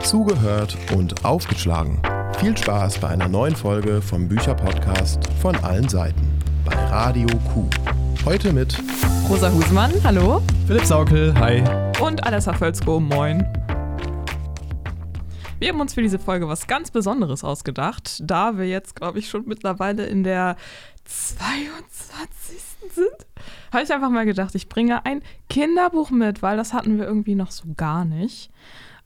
zugehört und aufgeschlagen. Viel Spaß bei einer neuen Folge vom Bücherpodcast von allen Seiten bei Radio Q. Heute mit Rosa Husmann, hallo. Philipp Saukel, hi. Und Alessa Völzko, moin. Wir haben uns für diese Folge was ganz Besonderes ausgedacht, da wir jetzt, glaube ich, schon mittlerweile in der 22. sind. Habe ich einfach mal gedacht, ich bringe ein Kinderbuch mit, weil das hatten wir irgendwie noch so gar nicht.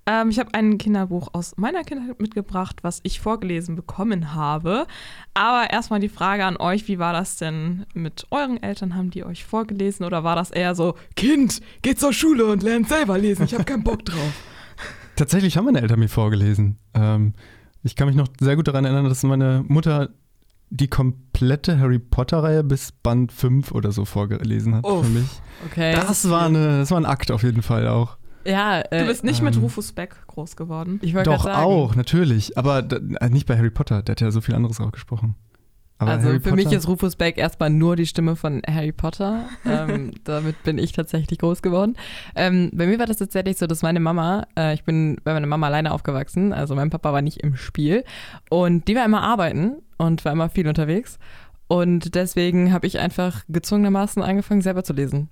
Ähm, ich habe ein Kinderbuch aus meiner Kindheit mitgebracht, was ich vorgelesen bekommen habe. Aber erstmal die Frage an euch, wie war das denn mit euren Eltern? Haben die euch vorgelesen oder war das eher so, Kind, geh zur Schule und lern selber lesen, ich habe keinen Bock drauf? Tatsächlich haben meine Eltern mir vorgelesen. Ähm, ich kann mich noch sehr gut daran erinnern, dass meine Mutter die komplette Harry Potter-Reihe bis Band 5 oder so vorgelesen hat Uff, für mich. Okay. Das war, eine, das war ein Akt auf jeden Fall auch. Ja, äh, du bist nicht mit ähm, Rufus Beck groß geworden. ich Doch auch, natürlich. Aber da, äh, nicht bei Harry Potter, der hat ja so viel anderes auch gesprochen. Aber Also Harry für mich Potter- ist Rufus Beck erstmal nur die Stimme von Harry Potter. ähm, damit bin ich tatsächlich groß geworden. Ähm, bei mir war das tatsächlich so, dass meine Mama, äh, ich bin bei meiner Mama alleine aufgewachsen, also mein Papa war nicht im Spiel und die war immer arbeiten und war immer viel unterwegs. Und deswegen habe ich einfach gezwungenermaßen angefangen, selber zu lesen.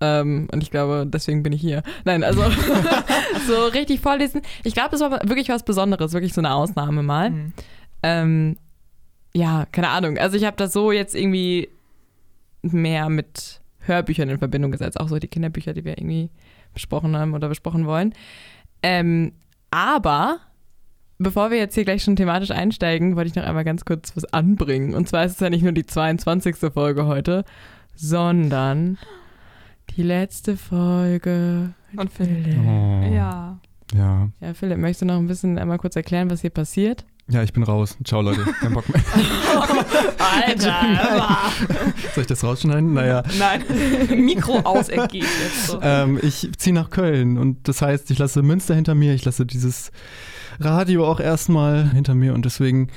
Ähm, und ich glaube, deswegen bin ich hier. Nein, also so richtig vorlesen. Ich glaube, das war wirklich was Besonderes, wirklich so eine Ausnahme mal. Mhm. Ähm, ja, keine Ahnung. Also ich habe das so jetzt irgendwie mehr mit Hörbüchern in Verbindung gesetzt, auch so die Kinderbücher, die wir irgendwie besprochen haben oder besprochen wollen. Ähm, aber bevor wir jetzt hier gleich schon thematisch einsteigen, wollte ich noch einmal ganz kurz was anbringen. Und zwar ist es ja nicht nur die 22. Folge heute, sondern die letzte Folge. mit Und Philipp. Oh. Ja. Ja. Ja, Philipp, möchtest du noch ein bisschen einmal kurz erklären, was hier passiert? ja, ich bin raus. Ciao, Leute. Kein Bock mehr. Alter, Soll ich das rausschneiden? Naja. Nein, Mikro aus ergeht jetzt so. Ähm, ich ziehe nach Köln und das heißt, ich lasse Münster hinter mir, ich lasse dieses Radio auch erstmal hinter mir und deswegen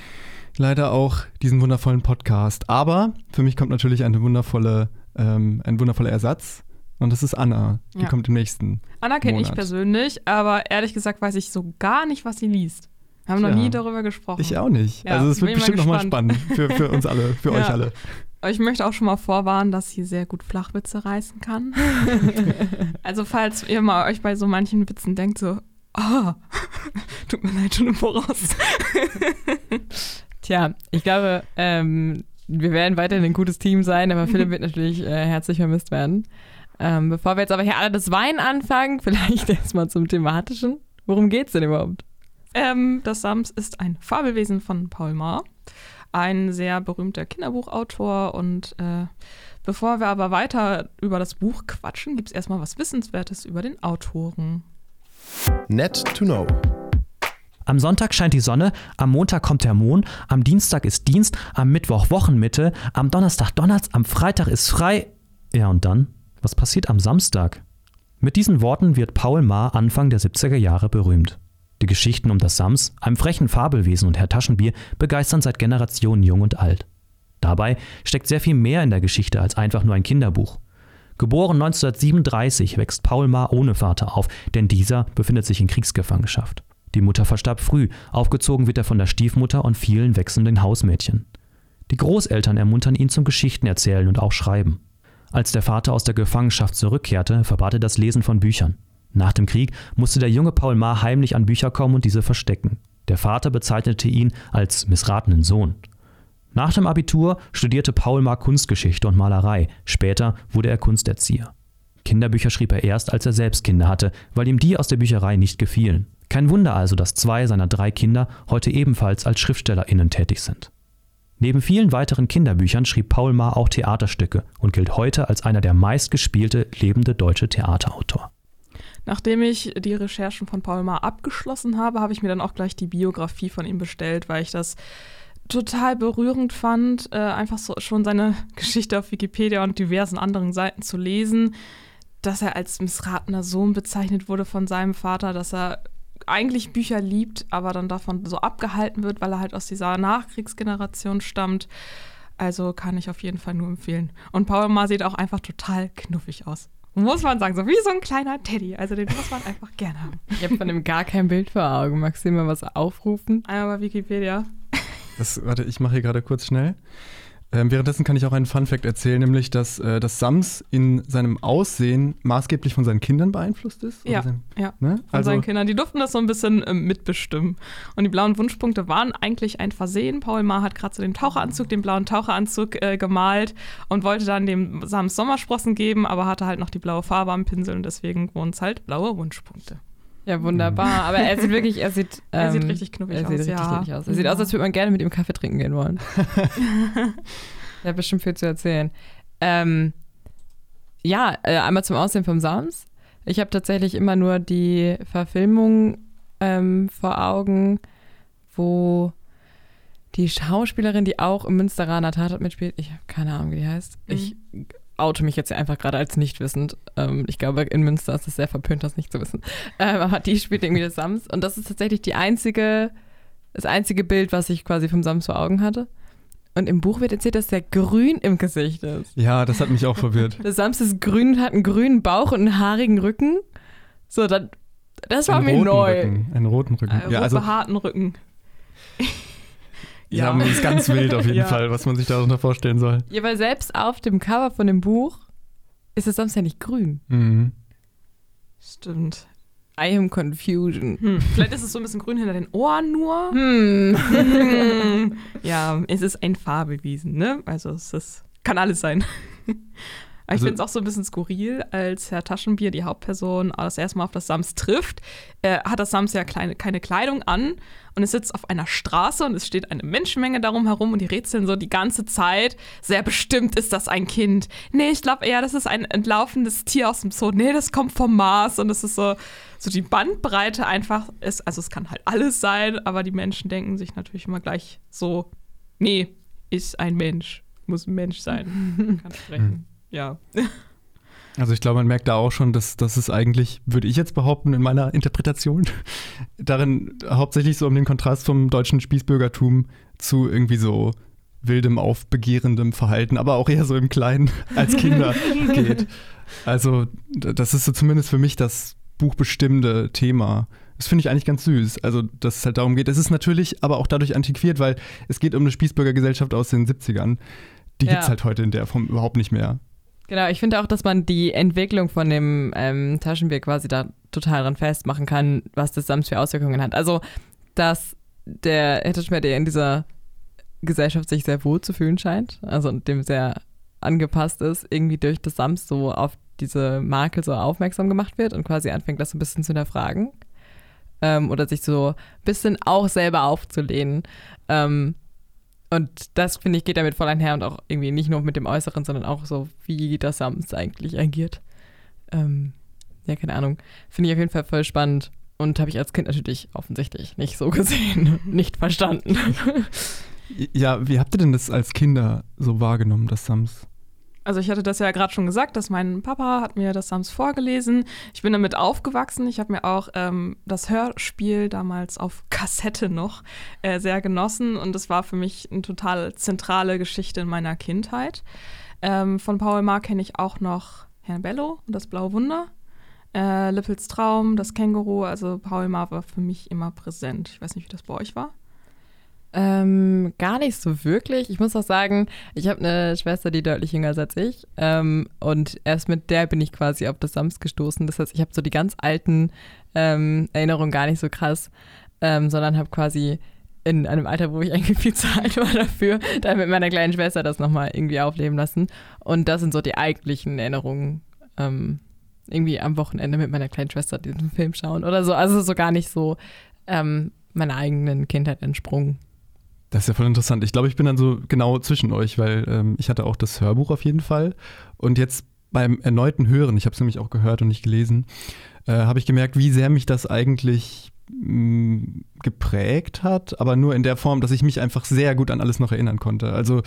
leider auch diesen wundervollen Podcast. Aber für mich kommt natürlich eine wundervolle, ähm, ein wundervoller Ersatz und das ist Anna. Die Ja. kommt im nächsten. Anna kenne ich persönlich, aber ehrlich gesagt weiß ich so gar nicht, was sie liest. Wir haben noch Tja. nie darüber gesprochen. Ich auch nicht. Ja, also es wird bestimmt nochmal spannend für, für uns alle, für Ja. euch alle. Ich möchte auch schon mal vorwarnen, dass sie sehr gut Flachwitze reißen kann. also falls ihr mal euch bei so manchen Witzen denkt, so, ah, tut mir leid schon im Voraus. Tja, ich glaube, ähm, wir werden weiterhin ein gutes Team sein, aber Philipp wird natürlich äh, herzlich vermisst werden. Ähm, bevor wir jetzt aber hier alle das Wein anfangen, vielleicht erstmal zum Thematischen. Worum geht's denn überhaupt? Ähm, das Sams ist ein Fabelwesen von Paul Maar, ein sehr berühmter Kinderbuchautor. Und äh, bevor wir aber weiter über das Buch quatschen, gibt es erstmal was Wissenswertes über den Autoren. Net to Know. Am Sonntag scheint die Sonne, am Montag kommt der Mond, am Dienstag ist Dienst, am Mittwoch Wochenmitte, am Donnerstag Donnerstag, am Freitag ist frei. Ja und dann? Was passiert am Samstag? Mit diesen Worten wird Paul Maar Anfang der 70er Jahre berühmt. Die Geschichten um das Sams, einem frechen Fabelwesen und Herr Taschenbier begeistern seit Generationen jung und alt. Dabei steckt sehr viel mehr in der Geschichte als einfach nur ein Kinderbuch. Geboren 1937 wächst Paul Maar ohne Vater auf, denn dieser befindet sich in Kriegsgefangenschaft. Die Mutter verstarb früh, aufgezogen wird er von der Stiefmutter und vielen wechselnden Hausmädchen. Die Großeltern ermuntern ihn zum Geschichtenerzählen und auch Schreiben. Als der Vater aus der Gefangenschaft zurückkehrte, verbat er das Lesen von Büchern. Nach dem Krieg musste der junge Paul Maar heimlich an Bücher kommen und diese verstecken. Der Vater bezeichnete ihn als missratenen Sohn. Nach dem Abitur studierte Paul Maar Kunstgeschichte und Malerei. Später wurde er Kunsterzieher. Kinderbücher schrieb er erst, als er selbst Kinder hatte, weil ihm die aus der Bücherei nicht gefielen. Kein Wunder also, dass zwei seiner drei Kinder heute ebenfalls als SchriftstellerInnen tätig sind. Neben vielen weiteren Kinderbüchern schrieb Paul Maar auch Theaterstücke und gilt heute als einer der meistgespielte lebende deutsche Theaterautor. Nachdem ich die Recherchen von Paul Maar abgeschlossen habe, habe ich mir dann auch gleich die Biografie von ihm bestellt, weil ich das total berührend fand, äh, einfach so schon seine Geschichte auf Wikipedia und diversen anderen Seiten zu lesen, dass er als missratener Sohn bezeichnet wurde von seinem Vater, dass er eigentlich Bücher liebt, aber dann davon so abgehalten wird, weil er halt aus dieser Nachkriegsgeneration stammt. Also kann ich auf jeden Fall nur empfehlen. Und Paul Maar sieht auch einfach total knuffig aus. Muss man sagen, so wie so ein kleiner Teddy. Also den muss man einfach gerne haben. Ich habe von dem gar kein Bild vor Augen. Magst du mal was aufrufen? Einmal bei Wikipedia. Das, warte, ich mache hier gerade kurz schnell. Ähm, währenddessen kann ich auch einen Fun-Fact erzählen, nämlich, dass, äh, dass Sams in seinem Aussehen maßgeblich von seinen Kindern beeinflusst ist. Ja, sein, ja. Ne? Von Also, seinen Kindern. Die durften das so ein bisschen ähm, mitbestimmen. Und die blauen Wunschpunkte waren eigentlich ein Versehen. Paul Maar hat gerade so den Taucheranzug, den blauen Taucheranzug äh, gemalt und wollte dann dem Sams Sommersprossen geben, aber hatte halt noch die blaue Farbe am Pinsel und deswegen wurden es halt blaue Wunschpunkte. Ja, wunderbar. Aber er sieht wirklich, er sieht. Er sieht ähm, richtig knuffig er aus, sieht richtig ja. aus. Er sieht Ja. aus, als würde man gerne mit ihm Kaffee trinken gehen wollen. er hat bestimmt viel zu erzählen. Ähm, ja, äh, einmal zum Aussehen vom Sams. Ich habe tatsächlich immer nur die Verfilmung ähm, vor Augen, wo die Schauspielerin, die auch im Münsteraner Tatort mitspielt, ich habe keine Ahnung, wie die heißt. Mhm. Ich oute mich jetzt einfach gerade als nicht wissend. Ähm, ich glaube, in Münster ist es sehr verpönt, das nicht zu wissen. Ähm, aber die spielt irgendwie das Sams. Und das ist tatsächlich die einzige, das einzige Bild, was ich quasi vom Sams vor Augen hatte. Und im Buch wird erzählt, dass der grün im Gesicht ist. ja, das hat mich auch verwirrt. Der Sams ist grün und hat einen grünen Bauch und einen haarigen Rücken. So, dann, das war Einen mir neu. Rücken, einen roten Rücken. Äh, ja, also, behaarten Rücken. Ja, das ist ganz wild auf jeden Ja. Fall, was man sich darunter vorstellen soll. Ja, weil selbst auf dem Cover von dem Buch ist der Sams ja nicht grün. Mhm. Stimmt. I am confusion. Hm. Vielleicht ist es so ein bisschen grün hinter den Ohren nur. Hm. Hm. ja, es ist ein Farbewesen, ne? Also es ist, kann alles sein. Aber ich Also- finde es auch so ein bisschen skurril, als Herr Taschenbier, die Hauptperson, das erste Mal auf das Sams trifft, äh, hat das Sams ja kleine, keine Kleidung an und es sitzt auf einer Straße und es steht eine Menschenmenge darum herum und die rätseln so die ganze Zeit. Sehr bestimmt ist das ein Kind. Nee, ich glaube eher, das ist ein entlaufendes Tier aus dem Zoo. Nee, das kommt vom Mars und es ist so, so die Bandbreite einfach ist, also es kann halt alles sein, aber die Menschen denken sich natürlich immer gleich so, nee, ist ein Mensch, muss ein Mensch sein, kann sprechen. Ja. Also ich glaube, man merkt da auch schon, dass, dass es eigentlich, würde ich jetzt behaupten, in meiner Interpretation, darin hauptsächlich so um den Kontrast vom deutschen Spießbürgertum zu irgendwie so wildem, aufbegehrendem Verhalten, aber auch eher so im Kleinen als Kinder geht. Also das ist so zumindest für mich das buchbestimmende Thema. Das finde ich eigentlich ganz süß. Also, dass es halt darum geht. Es ist natürlich aber auch dadurch antiquiert, weil es geht um eine Spießbürgergesellschaft aus den 70ern. Die Ja. gibt es halt heute in der Form überhaupt nicht mehr. Genau, ich finde auch, dass man die Entwicklung von dem ähm, Taschenbier quasi da total dran festmachen kann, was das Sams für Auswirkungen hat. Also, dass der der in dieser Gesellschaft sich sehr wohl zu fühlen scheint, also dem sehr angepasst ist, irgendwie durch das Sams so auf diese Makel so aufmerksam gemacht wird und quasi anfängt, das so ein bisschen zu hinterfragen. Ähm, oder sich so ein bisschen auch selber aufzulehnen. Ähm, und das, finde ich, geht damit voll einher und auch irgendwie nicht nur mit dem Äußeren, sondern auch so, wie das Sams eigentlich agiert. Ähm, ja, keine Ahnung. Finde ich auf jeden Fall voll spannend und habe ich als Kind natürlich offensichtlich nicht so gesehen, nicht verstanden. Ja, wie habt ihr denn das als Kinder so wahrgenommen, das Sams? Also ich hatte das ja gerade schon gesagt, dass mein Papa hat mir das Sams vorgelesen. Ich bin damit aufgewachsen. Ich habe mir auch ähm, das Hörspiel damals auf Kassette noch äh, sehr genossen und es war für mich eine total zentrale Geschichte in meiner Kindheit. Ähm, von Paul Maar kenne ich auch noch Herrn Bello und das Blaue Wunder. Äh, Lippels Traum, das Känguru, also Paul Maar war für mich immer präsent. Ich weiß nicht, wie das bei euch war. Ähm, gar nicht so wirklich. Ich muss auch sagen, ich habe eine Schwester, die deutlich jünger ist als ich. Ähm, und erst mit der bin ich quasi auf das Sams gestoßen. Das heißt, ich habe so die ganz alten ähm, Erinnerungen gar nicht so krass, ähm, sondern habe quasi in einem Alter, wo ich eigentlich viel zu alt war dafür, dann mit meiner kleinen Schwester das nochmal irgendwie aufleben lassen. Und das sind so die eigentlichen Erinnerungen. Ähm, irgendwie am Wochenende mit meiner kleinen Schwester diesen Film schauen oder so. Also so gar nicht so ähm, meiner eigenen Kindheit entsprungen. Das ist ja voll interessant. Ich glaube, ich bin dann so genau zwischen euch, weil ähm, ich hatte auch das Hörbuch auf jeden Fall. Und jetzt beim erneuten Hören, ich habe es nämlich auch gehört und nicht gelesen, äh, habe ich gemerkt, wie sehr mich das eigentlich mh, geprägt hat, aber nur in der Form, dass ich mich einfach sehr gut an alles noch erinnern konnte. Also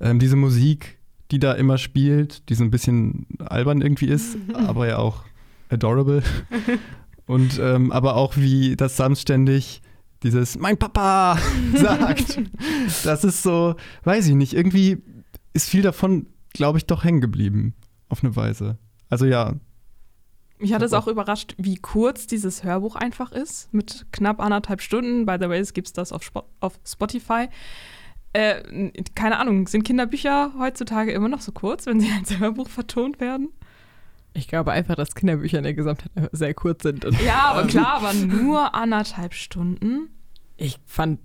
ähm, diese Musik, die da immer spielt, die so ein bisschen albern irgendwie ist, aber ja auch adorable. Und ähm, aber auch wie das Sam ständig dieses Mein Papa sagt. Das ist so, weiß ich nicht, irgendwie ist viel davon, glaube ich, doch hängen geblieben. Auf eine Weise. Also ja, Mich hat es auch überrascht, wie kurz dieses Hörbuch einfach ist. Mit knapp anderthalb Stunden. By the way, es gibt das auf, Spo auf Spotify. Äh, keine Ahnung, sind Kinderbücher heutzutage immer noch so kurz, wenn sie als Hörbuch vertont werden? Ich glaube einfach, dass Kinderbücher in der Gesamtheit sehr kurz sind. Und Ja, aber klar, aber nur anderthalb Stunden. ich fand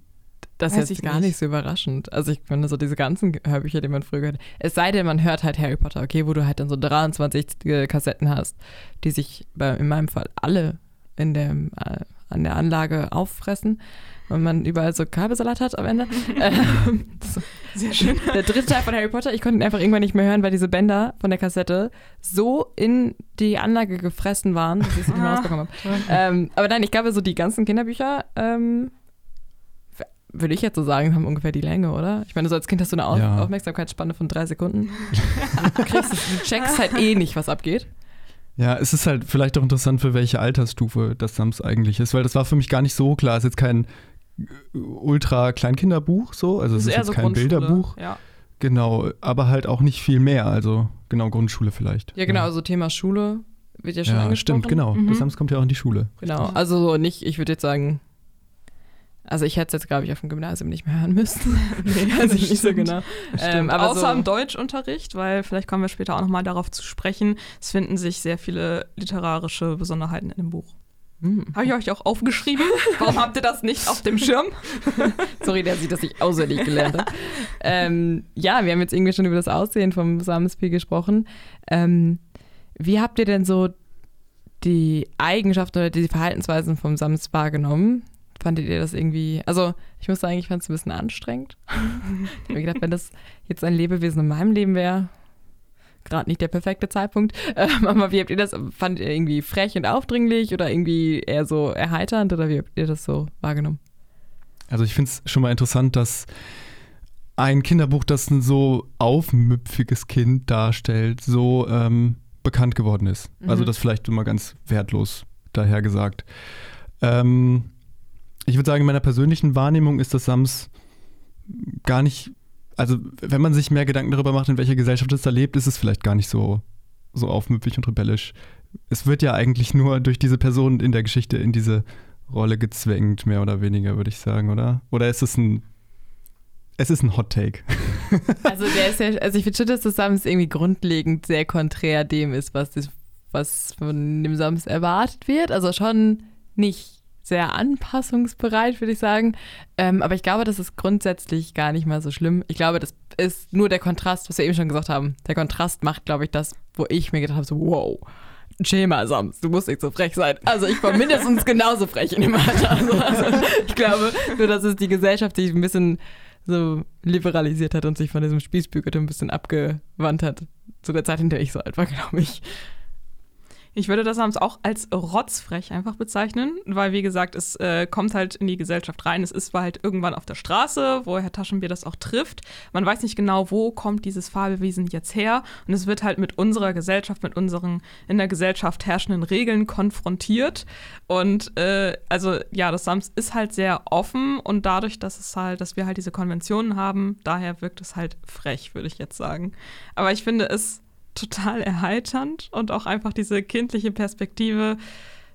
das Weiß jetzt gar nicht. nicht so überraschend. Also ich finde so diese ganzen Hörbücher, die man früher gehört hat. Es sei denn, man hört halt Harry Potter, okay, wo du halt dann so 23 Kassetten hast, die sich bei, in meinem Fall alle in dem, äh, an der Anlage auffressen, weil man überall so Kabelsalat hat am Ende. ähm. Sehr schön. Der dritte Teil von Harry Potter, ich konnte ihn einfach irgendwann nicht mehr hören, weil diese Bänder von der Kassette so in die Anlage gefressen waren, dass ich es nicht mehr Ah. rausbekommen habe. Ähm, aber nein, ich glaube, so die ganzen Kinderbücher, ähm, würde ich jetzt so sagen, haben ungefähr die Länge, oder? Ich meine, so als Kind hast du eine Auf Ja. Aufmerksamkeitsspanne von drei Sekunden. du, kriegst du checkst halt eh nicht, was abgeht. Ja, es ist halt vielleicht auch interessant, für welche Altersstufe das Sams eigentlich ist, weil das war für mich gar nicht so klar. Es ist jetzt kein ultra Kleinkinderbuch so, also es ist, jetzt kein Grundschule, Bilderbuch. Ja. Genau, aber halt auch nicht viel mehr, also genau Grundschule vielleicht. Ja, genau, also Thema Schule wird ja schon Ja, angesprochen. stimmt, genau. Mhm. Das Sams kommt ja auch in die Schule. Genau, also so nicht, ich würde jetzt sagen, also ich hätte es jetzt, glaube ich, auf dem Gymnasium nicht mehr hören müssen. nee, also nicht so genau. Ähm, aber aber Außer so, im Deutschunterricht, weil vielleicht kommen wir später auch nochmal darauf zu sprechen. Es finden sich sehr viele literarische Besonderheiten in dem Buch. Hm. Habe ich euch auch aufgeschrieben? Warum habt ihr das nicht auf dem Schirm? Sorry, der sieht, dass ich auswendig gelernt habe. ähm, ja, wir haben jetzt irgendwie schon über das Aussehen vom Samenspiel gesprochen. Ähm, wie habt ihr denn so die Eigenschaften oder die Verhaltensweisen vom Sams wahrgenommen? Fandet ihr das irgendwie, also ich muss sagen, ich fand es ein bisschen anstrengend. ich habe mir gedacht, wenn das jetzt ein Lebewesen in meinem Leben wäre, gerade nicht der perfekte Zeitpunkt. Ähm, aber wie habt ihr das, fandet ihr irgendwie frech und aufdringlich oder irgendwie eher so erheiternd oder wie habt ihr das so wahrgenommen? Also ich finde es schon mal interessant, dass ein Kinderbuch, das ein so aufmüpfiges Kind darstellt, so ähm, bekannt geworden ist. Mhm. Also das vielleicht immer ganz wertlos daher gesagt. Ähm, ich würde sagen, in meiner persönlichen Wahrnehmung ist das Sams gar nicht, also wenn man sich mehr Gedanken darüber macht, in welcher Gesellschaft es da lebt, ist es vielleicht gar nicht so, so aufmüpfig und rebellisch. Es wird ja eigentlich nur durch diese Person in der Geschichte in diese Rolle gezwängt, mehr oder weniger, würde ich sagen, oder? Oder ist es ein, es ist ein Hot Take. Also der ist ja, also ich finde schon, dass das Sams irgendwie grundlegend sehr konträr dem ist, was, das, was von dem Sams erwartet wird. Also schon nicht sehr anpassungsbereit, würde ich sagen. Ähm, aber ich glaube, das ist grundsätzlich gar nicht mal so schlimm. Ich glaube, das ist nur der Kontrast, was wir eben schon gesagt haben. Der Kontrast macht, glaube ich, das, wo ich mir gedacht habe, so wow. Schema, Sams, du musst nicht so frech sein. Also ich war mindestens genauso frech in dem Alter. Also, also ich glaube, nur dass es die Gesellschaft sich ein bisschen so liberalisiert hat und sich von diesem Spießbügeltum ein bisschen abgewandt hat. Zu der Zeit, in der ich so alt war, glaube ich. Ich würde das Sams auch als rotzfrech einfach bezeichnen, weil wie gesagt, es äh, kommt halt in die Gesellschaft rein. Es ist halt irgendwann auf der Straße, wo Herr Taschenbier das auch trifft. Man weiß nicht genau, wo kommt dieses Fabelwesen jetzt her. Und es wird halt mit unserer Gesellschaft, mit unseren in der Gesellschaft herrschenden Regeln konfrontiert. Und äh, also ja, das Sams ist halt sehr offen und dadurch, dass es halt, dass wir halt diese Konventionen haben, daher wirkt es halt frech, würde ich jetzt sagen. Aber ich finde es total erheiternd und auch einfach diese kindliche Perspektive,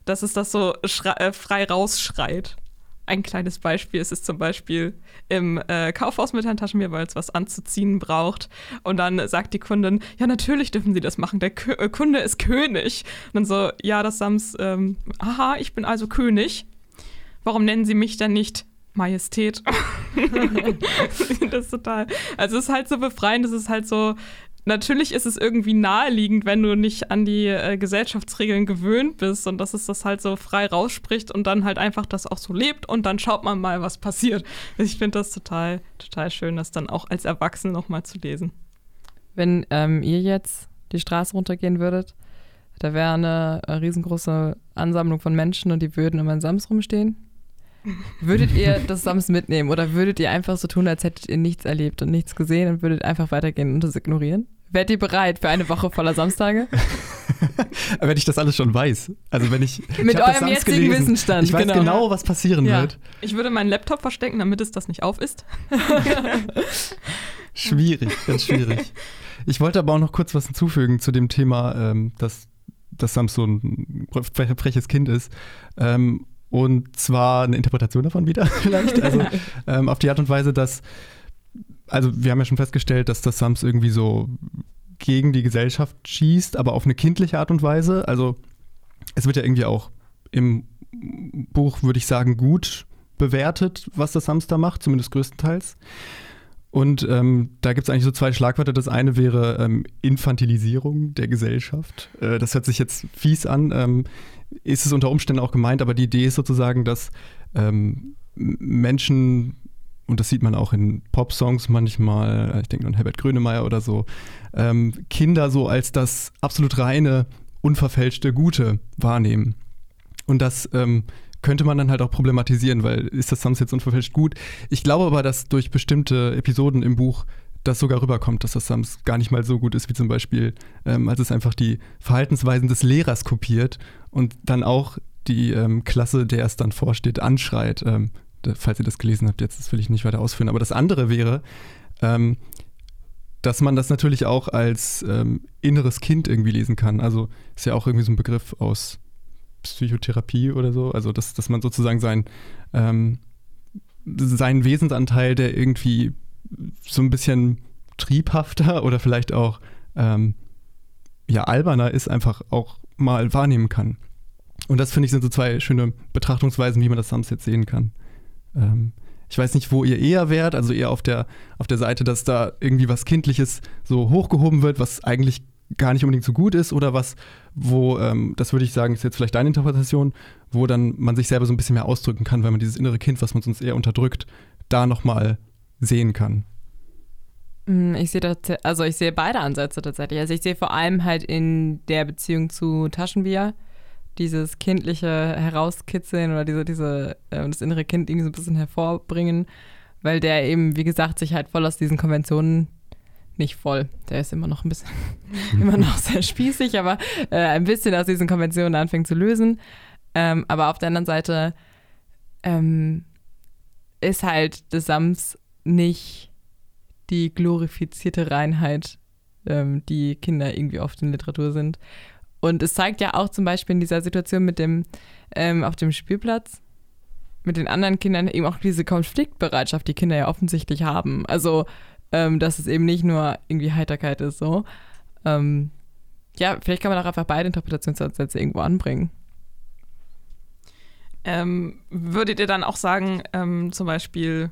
dass es das so äh, frei rausschreit. Ein kleines Beispiel ist es zum Beispiel im äh, Kaufhaus mit Herrn Taschenbier, weil es was anzuziehen braucht. Und dann sagt die Kundin, ja, natürlich dürfen Sie das machen, der Kö äh, Kunde ist König. Und dann so, ja, das Sams, ähm, aha, ich bin also König. Warum nennen Sie mich dann nicht Majestät? das ist total. Also es ist halt so befreiend, es ist halt so, natürlich ist es irgendwie naheliegend, wenn du nicht an die äh, Gesellschaftsregeln gewöhnt bist und dass es das halt so frei rausspricht und dann halt einfach das auch so lebt und dann schaut man mal, was passiert. Ich finde das total, total schön, das dann auch als Erwachsene nochmal zu lesen. Wenn ähm, ihr jetzt die Straße runtergehen würdet, da wäre eine, äh, riesengroße Ansammlung von Menschen und die würden um einen Sams rumstehen. Würdet ihr das Sams mitnehmen oder würdet ihr einfach so tun, als hättet ihr nichts erlebt und nichts gesehen und würdet einfach weitergehen und das ignorieren? Wärt ihr bereit für eine Woche voller Samstage? wenn ich das alles schon weiß. Also wenn ich. Mit ich eurem jetzigen gelesen. Wissensstand, Ich weiß genau. genau, was passieren Ja. wird. Ich würde meinen Laptop verstecken, damit es das nicht auf ist. schwierig, ganz schwierig. Ich wollte aber auch noch kurz was hinzufügen zu dem Thema, ähm, dass, dass Sams so ein freches Kind ist. Ähm, und zwar eine Interpretation davon wieder vielleicht. Also ähm, auf die Art und Weise, dass, also wir haben ja schon festgestellt, dass das Sams irgendwie so gegen die Gesellschaft schießt, aber auf eine kindliche Art und Weise. Also es wird ja irgendwie auch im Buch, würde ich sagen, gut bewertet, was das Hamster macht, zumindest größtenteils. Und ähm, da gibt es eigentlich so zwei Schlagwörter. Das eine wäre ähm, Infantilisierung der Gesellschaft. Äh, das hört sich jetzt fies an, ähm, ist es unter Umständen auch gemeint, aber die Idee ist sozusagen, dass ähm, Menschen, und das sieht man auch in Pop-Songs manchmal, ich denke an Herbert Grönemeyer oder so, ähm, Kinder so als das absolut reine, unverfälschte Gute wahrnehmen. Und das ähm, könnte man dann halt auch problematisieren, weil ist das Sams jetzt unverfälscht gut? Ich glaube aber, dass durch bestimmte Episoden im Buch das sogar rüberkommt, dass das Sams gar nicht mal so gut ist, wie zum Beispiel, ähm, als es einfach die Verhaltensweisen des Lehrers kopiert und dann auch die ähm, Klasse, der es dann vorsteht, anschreit. Ähm, falls ihr das gelesen habt, jetzt das will ich nicht weiter ausführen. Aber das andere wäre, ähm, dass man das natürlich auch als ähm, inneres Kind irgendwie lesen kann. Also ist ja auch irgendwie so ein Begriff aus Psychotherapie oder so. Also, dass, dass man sozusagen sein, ähm, seinen Wesensanteil, der irgendwie so ein bisschen triebhafter oder vielleicht auch ähm, ja, alberner ist, einfach auch mal wahrnehmen kann. Und das finde ich sind so zwei schöne Betrachtungsweisen, wie man das Sams jetzt sehen kann. Ähm, ich weiß nicht, wo ihr eher wärt, also eher auf der, auf der Seite, dass da irgendwie was Kindliches so hochgehoben wird, was eigentlich gar nicht unbedingt so gut ist oder was, wo, ähm, das würde ich sagen, ist jetzt vielleicht deine Interpretation, wo dann man sich selber so ein bisschen mehr ausdrücken kann, weil man dieses innere Kind, was man sonst eher unterdrückt, da nochmal sehen kann. Mm, ich sehe also ich sehe beide Ansätze tatsächlich. Also ich sehe vor allem halt in der Beziehung zu Taschenbier dieses kindliche Herauskitzeln oder diese, diese, äh, das innere Kind irgendwie so ein bisschen hervorbringen, weil der eben, wie gesagt, sich halt voll aus diesen Konventionen nicht voll. Der ist immer noch ein bisschen, immer noch sehr spießig, aber äh, ein bisschen aus diesen Konventionen anfängt zu lösen. Ähm, aber auf der anderen Seite ähm, ist halt des Sams nicht die glorifizierte Reinheit, ähm, die Kinder irgendwie oft in Literatur sind. Und es zeigt ja auch zum Beispiel in dieser Situation mit dem, ähm, auf dem Spielplatz, mit den anderen Kindern eben auch diese Konfliktbereitschaft, die Kinder ja offensichtlich haben. Also ähm, dass es eben nicht nur irgendwie Heiterkeit ist, so. Ähm, ja, vielleicht kann man auch einfach beide Interpretationsansätze irgendwo anbringen. Ähm, würdet ihr dann auch sagen, ähm, zum Beispiel,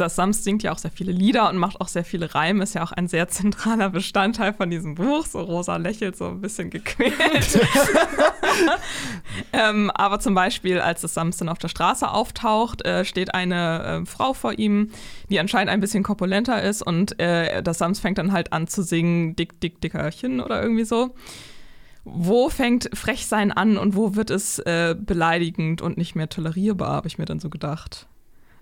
das Sams singt ja auch sehr viele Lieder und macht auch sehr viele Reime, ist ja auch ein sehr zentraler Bestandteil von diesem Buch. So Rosa lächelt so ein bisschen gequält. ähm, aber zum Beispiel, als das Sams dann auf der Straße auftaucht, äh, steht eine äh, Frau vor ihm, die anscheinend ein bisschen korpulenter ist und äh, das Sams fängt dann halt an zu singen, dick, dick, dickerchen oder irgendwie so. Wo fängt Frechsein an und wo wird es äh, beleidigend und nicht mehr tolerierbar, habe ich mir dann so gedacht.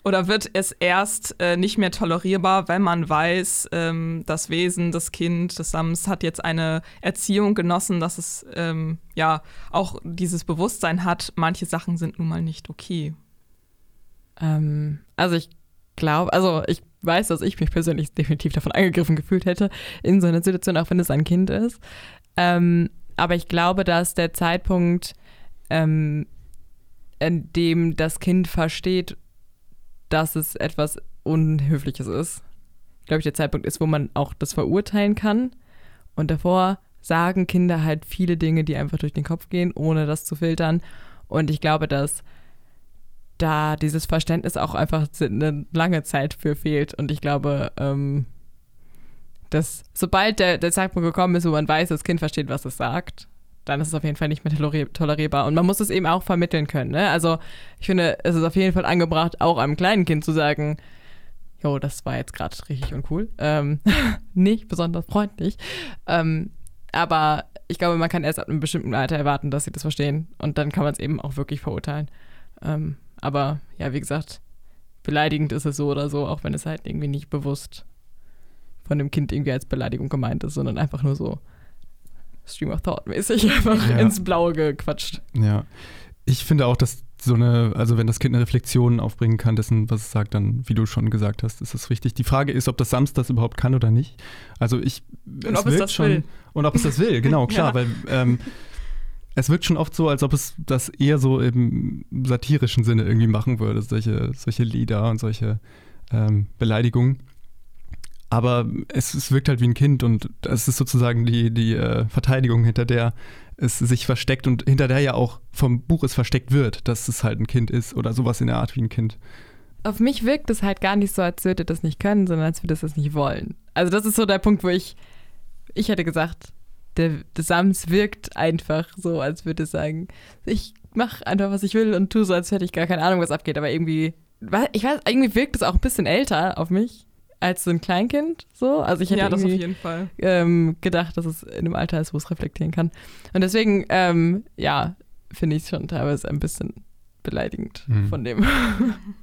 Oder wird es erst äh, nicht mehr tolerierbar, wenn man weiß, ähm, das Wesen, das Kind, das Sams hat jetzt eine Erziehung genossen, dass es ähm, ja auch dieses Bewusstsein hat, manche Sachen sind nun mal nicht okay. Ähm, also ich glaube, also ich weiß, dass ich mich persönlich definitiv davon angegriffen gefühlt hätte in so einer Situation, auch wenn es ein Kind ist. Ähm, aber ich glaube, dass der Zeitpunkt, ähm, in dem das Kind versteht, dass es etwas Unhöfliches ist. Glaube ich, der Zeitpunkt ist, wo man auch das verurteilen kann. Und davor sagen Kinder halt viele Dinge, die einfach durch den Kopf gehen, ohne das zu filtern. Und ich glaube, dass da dieses Verständnis auch einfach eine lange Zeit für fehlt. Und ich glaube, ähm, dass sobald der, der Zeitpunkt gekommen ist, wo man weiß, das Kind versteht, was es sagt, dann ist es auf jeden Fall nicht mehr tolerierbar. Und man muss es eben auch vermitteln können. Ne? Also ich finde, es ist auf jeden Fall angebracht, auch einem kleinen Kind zu sagen, jo, das war jetzt gerade richtig uncool. Ähm, nicht besonders freundlich. Ähm, aber ich glaube, man kann erst ab einem bestimmten Alter erwarten, dass sie das verstehen. Und dann kann man es eben auch wirklich verurteilen. Ähm, aber ja, wie gesagt, beleidigend ist es so oder so, auch wenn es halt irgendwie nicht bewusst von dem Kind irgendwie als Beleidigung gemeint ist, sondern einfach nur so Stream of Thought mäßig einfach ja. ins Blaue gequatscht. Ja. Ich finde auch, dass so eine, also wenn das Kind eine Reflexion aufbringen kann dessen, was es sagt, dann, wie du schon gesagt hast, ist das richtig. Die Frage ist, ob das Sams das überhaupt kann oder nicht. Also ich und ob es das schon, will. Und ob es das will, genau, klar, ja. weil ähm, es wirkt schon oft so, als ob es das eher so im satirischen Sinne irgendwie machen würde, solche, solche Lieder und solche ähm, Beleidigungen. Aber es, es wirkt halt wie ein Kind und es ist sozusagen die, die äh, Verteidigung, hinter der es sich versteckt und hinter der ja auch vom Buch es versteckt wird, dass es halt ein Kind ist oder sowas in der Art wie ein Kind. Auf mich wirkt es halt gar nicht so, als würde das nicht können, sondern als würde es das nicht wollen. Also das ist so der Punkt, wo ich, ich hätte gesagt, der, der Sams wirkt einfach so, als würde es sagen, ich mache einfach, was ich will und tue so, als hätte ich gar keine Ahnung, was abgeht. Aber irgendwie, ich weiß, irgendwie wirkt es auch ein bisschen älter auf mich als so ein Kleinkind. So. Also ich hätte ja, das auf jeden Fall. Ähm, gedacht, dass es in einem Alter ist, wo es reflektieren kann. Und deswegen, ähm, ja, finde ich es schon teilweise ein bisschen beleidigend mhm. von dem.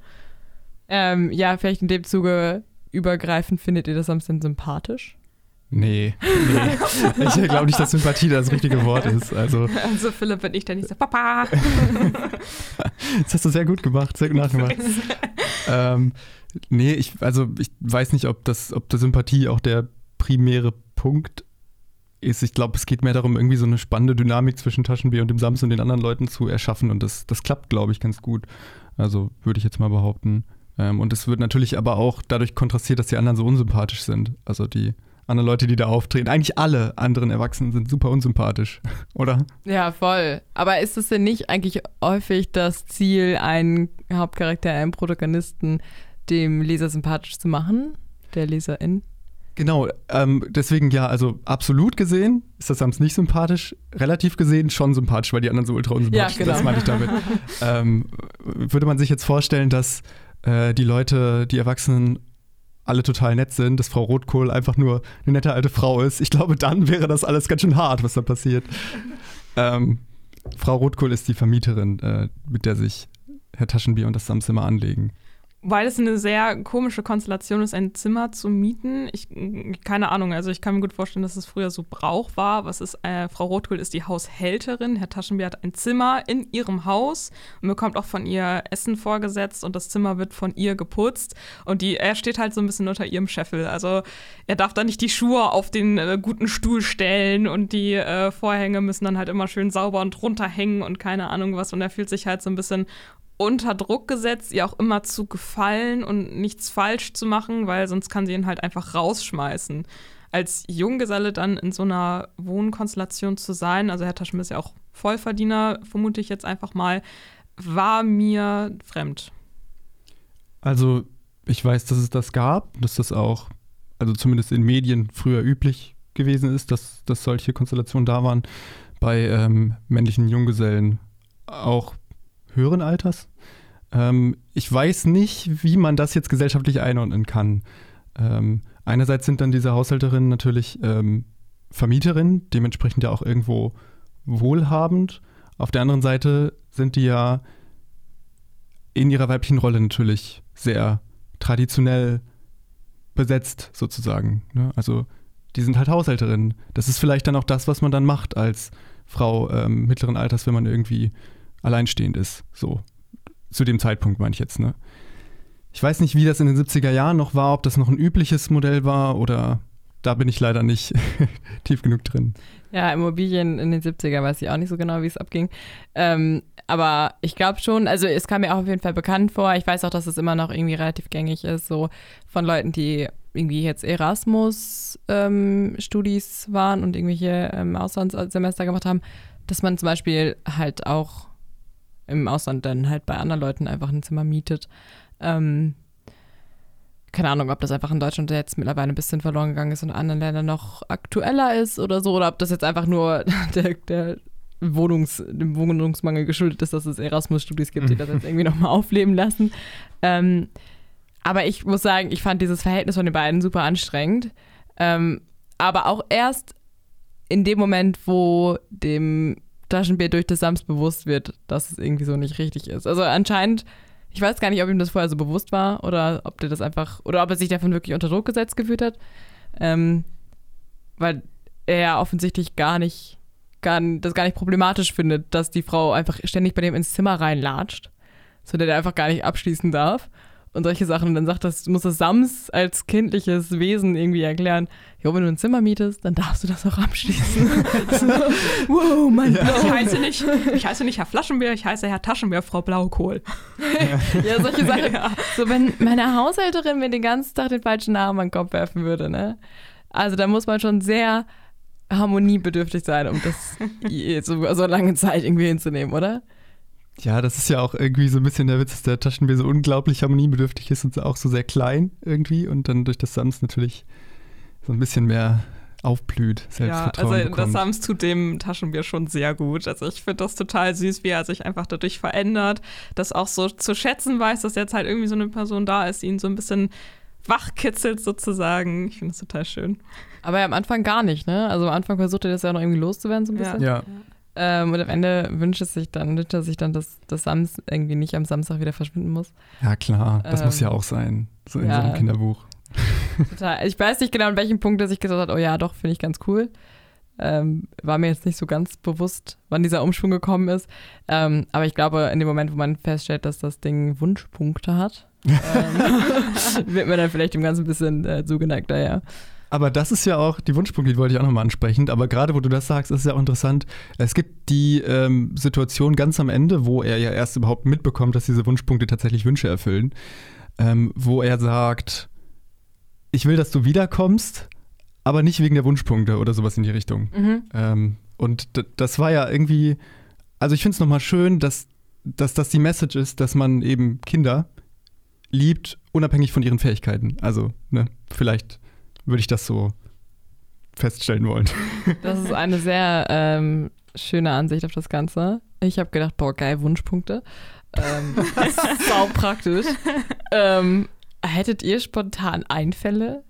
ähm, ja, vielleicht in dem Zuge übergreifend, findet ihr das am denn sympathisch? Nee, nee. ich glaube nicht, dass Sympathie das richtige Wort ist. Also, also Philipp, wenn ich dann nicht so, Papa. das hast du sehr gut gemacht, sehr gut nachgemacht. ähm, nee, ich, also ich weiß nicht, ob das, ob der Sympathie auch der primäre Punkt ist. Ich glaube, es geht mehr darum, irgendwie so eine spannende Dynamik zwischen Taschenbier und dem Sams und den anderen Leuten zu erschaffen. Und das, das klappt, glaube ich, ganz gut. Also würde ich jetzt mal behaupten. Ähm, und es wird natürlich aber auch dadurch kontrastiert, dass die anderen so unsympathisch sind. Also die anderen Leute, die da auftreten. Eigentlich alle anderen Erwachsenen sind super unsympathisch, oder? Ja, voll. Aber ist es denn nicht eigentlich häufig das Ziel, einen Hauptcharakter, einen Protagonisten dem Leser sympathisch zu machen? Der Leserin? Genau, ähm, deswegen ja, also absolut gesehen ist das Sams nicht sympathisch, relativ gesehen schon sympathisch, weil die anderen so ultra unsympathisch sind. Ja, genau. Das meine ich damit. ähm, würde man sich jetzt vorstellen, dass äh, die Leute, die Erwachsenen alle total nett sind, dass Frau Rotkohl einfach nur eine nette alte Frau ist, ich glaube, dann wäre das alles ganz schön hart, was da passiert. ähm, Frau Rotkohl ist die Vermieterin, äh, mit der sich Herr Taschenbier und das Samzimmer anlegen weil es eine sehr komische Konstellation ist, ein Zimmer zu mieten. Ich, keine Ahnung, also ich kann mir gut vorstellen, dass es früher so Brauch war. Was ist, äh, Frau Rothkohl ist die Haushälterin. Herr Taschenbier hat ein Zimmer in ihrem Haus und bekommt auch von ihr Essen vorgesetzt und das Zimmer wird von ihr geputzt. Und die, er steht halt so ein bisschen unter ihrem Scheffel. Also er darf da nicht die Schuhe auf den äh, guten Stuhl stellen und die äh, Vorhänge müssen dann halt immer schön sauber und runterhängen und keine Ahnung was. Und er fühlt sich halt so ein bisschen unter Druck gesetzt, ihr auch immer zu gefallen und nichts falsch zu machen, weil sonst kann sie ihn halt einfach rausschmeißen. Als Junggeselle dann in so einer Wohnkonstellation zu sein, also Herr Taschenbier ist ja auch Vollverdiener, vermute ich jetzt einfach mal, war mir fremd. Also ich weiß, dass es das gab, dass das auch, also zumindest in Medien früher üblich gewesen ist, dass, dass solche Konstellationen da waren. Bei ähm, männlichen Junggesellen auch höheren Alters. Ähm, ich weiß nicht, wie man das jetzt gesellschaftlich einordnen kann. Ähm, einerseits sind dann diese Haushälterinnen natürlich ähm, Vermieterinnen, dementsprechend ja auch irgendwo wohlhabend. Auf der anderen Seite sind die ja in ihrer weiblichen Rolle natürlich sehr traditionell besetzt, sozusagen. Ne? Also die sind halt Haushälterinnen. Das ist vielleicht dann auch das, was man dann macht als Frau ähm, mittleren Alters, wenn man irgendwie alleinstehend ist. So, zu dem Zeitpunkt meine ich jetzt, ne? Ich weiß nicht, wie das in den 70er Jahren noch war, ob das noch ein übliches Modell war oder da bin ich leider nicht tief genug drin. Ja, Immobilien in den 70er weiß ich auch nicht so genau, wie es abging. Ähm, aber ich glaube schon, also es kam mir auch auf jeden Fall bekannt vor. Ich weiß auch, dass es immer noch irgendwie relativ gängig ist, so von Leuten, die irgendwie jetzt Erasmus-Studis ähm, waren und irgendwelche ähm, Auslandssemester gemacht haben, dass man zum Beispiel halt auch im Ausland dann halt bei anderen Leuten einfach ein Zimmer mietet. Ähm, keine Ahnung, ob das einfach in Deutschland jetzt mittlerweile ein bisschen verloren gegangen ist und in anderen Ländern noch aktueller ist oder so, oder ob das jetzt einfach nur der, der Wohnungs, dem Wohnungsmangel geschuldet ist, dass es Erasmus-Studis gibt, die das jetzt irgendwie nochmal aufleben lassen. Ähm, aber ich muss sagen, ich fand dieses Verhältnis von den beiden super anstrengend. Ähm, aber auch erst in dem Moment, wo dem Taschenbier durch das Sams bewusst wird, dass es irgendwie so nicht richtig ist. Also anscheinend, ich weiß gar nicht, ob ihm das vorher so bewusst war oder ob der das einfach, oder ob er sich davon wirklich unter Druck gesetzt gefühlt hat. Ähm, weil er ja offensichtlich gar nicht gar, das gar nicht problematisch findet, dass die Frau einfach ständig bei dem ins Zimmer reinlatscht, so der einfach gar nicht abschließen darf und solche Sachen. Und dann sagt das, muss das Sams als kindliches Wesen irgendwie erklären, jo, wenn du ein Zimmer mietest, dann darfst du das auch abschließen. so, wow, mein ja. Blau. Ich heiße, nicht, ich heiße nicht Herr Flaschenbär, ich heiße Herr Taschenbär, Frau Blaukohl. ja, solche Sachen. Ja. So, wenn meine Haushälterin mir den ganzen Tag den falschen Namen an den Kopf werfen würde, ne? Also da muss man schon sehr harmoniebedürftig sein, um das so, so lange Zeit irgendwie hinzunehmen, oder? Ja, das ist ja auch irgendwie so ein bisschen der Witz, dass der Taschenbier so unglaublich harmoniebedürftig ist und auch so sehr klein irgendwie und dann durch das Sams natürlich so ein bisschen mehr aufblüht, Selbstvertrauen Ja, also bekommt. das Sams tut dem Taschenbier schon sehr gut. Also ich finde das total süß, wie er sich einfach dadurch verändert, das auch so zu schätzen weiß, dass jetzt halt irgendwie so eine Person da ist, die ihn so ein bisschen wachkitzelt sozusagen. Ich finde das total schön. Aber am Anfang gar nicht, ne? Also am Anfang versucht er das ja noch irgendwie loszuwerden so ein bisschen. ja. ja. Ähm, und am Ende wünscht es sich dann, wünscht er sich dann, dass das Sams irgendwie nicht am Samstag wieder verschwinden muss. Ja, klar, das ähm, muss ja ähm, auch sein, so in ja, so einem Kinderbuch. Total. Ich weiß nicht genau, an welchem Punkt er sich gesagt hat, oh ja, doch, finde ich ganz cool. Ähm, war mir jetzt nicht so ganz bewusst, wann dieser Umschwung gekommen ist. Ähm, aber ich glaube, in dem Moment, wo man feststellt, dass das Ding Wunschpunkte hat, ähm, wird man dann vielleicht dem Ganzen ein bisschen äh, zugeneigter, ja. Aber das ist ja auch, die Wunschpunkte, die wollte ich auch nochmal ansprechen, aber gerade wo du das sagst, ist es ja auch interessant. Es gibt die ähm, Situation ganz am Ende, wo er ja erst überhaupt mitbekommt, dass diese Wunschpunkte tatsächlich Wünsche erfüllen, ähm, wo er sagt, ich will, dass du wiederkommst, aber nicht wegen der Wunschpunkte oder sowas in die Richtung. Mhm. Ähm, und das war ja irgendwie, also ich finde es nochmal schön, dass, dass das die Message ist, dass man eben Kinder liebt, unabhängig von ihren Fähigkeiten. Also, ne, vielleicht würde ich das so feststellen wollen. Das ist eine sehr ähm, schöne Ansicht auf das Ganze. Ich habe gedacht, boah, geil, Wunschpunkte. Ähm, das ist sau praktisch. Ähm, hättet ihr spontan Einfälle,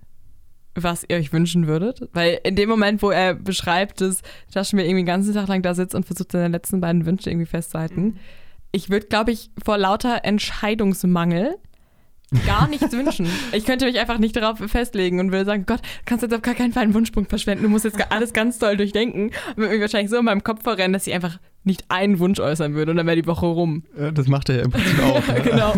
was ihr euch wünschen würdet? Weil in dem Moment, wo er beschreibt, dass Taschen mir irgendwie den ganzen Tag lang da sitzt und versucht, seine letzten beiden Wünsche irgendwie festzuhalten, mhm. ich würde, glaube ich, vor lauter Entscheidungsmangel gar nichts wünschen. Ich könnte mich einfach nicht darauf festlegen und würde sagen, Gott, kannst jetzt auf gar keinen Fall einen Wunschpunkt verschwenden. Du musst jetzt alles ganz toll durchdenken. Und würde mich wahrscheinlich so in meinem Kopf verrennen, dass ich einfach nicht einen Wunsch äußern würde und dann wäre die Woche rum. Ja, das macht er ja im Prinzip auch. Ne? genau.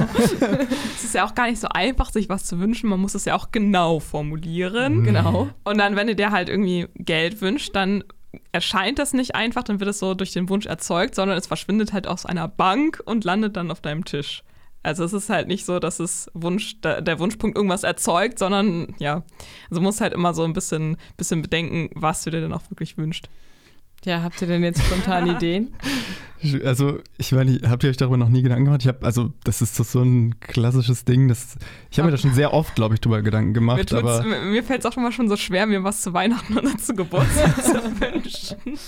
es ist ja auch gar nicht so einfach, sich was zu wünschen. Man muss es ja auch genau formulieren. Mhm. Genau. Und dann, wenn du dir halt irgendwie Geld wünscht, dann erscheint das nicht einfach, dann wird es so durch den Wunsch erzeugt, sondern es verschwindet halt aus einer Bank und landet dann auf deinem Tisch. Also es ist halt nicht so, dass es Wunsch, der Wunschpunkt irgendwas erzeugt, sondern ja, also muss halt immer so ein bisschen, bisschen bedenken, was du dir denn auch wirklich wünscht. Ja, habt ihr denn jetzt spontan Ideen? Also, ich meine, habt ihr euch darüber noch nie Gedanken gemacht? Ich habe, also, das ist so ein klassisches Ding. Das, ich habe mir da schon sehr oft, glaube ich, drüber Gedanken gemacht. Mir, aber mir fällt es auch immer schon so schwer, mir was zu Weihnachten oder zu Geburtstag zu wünschen.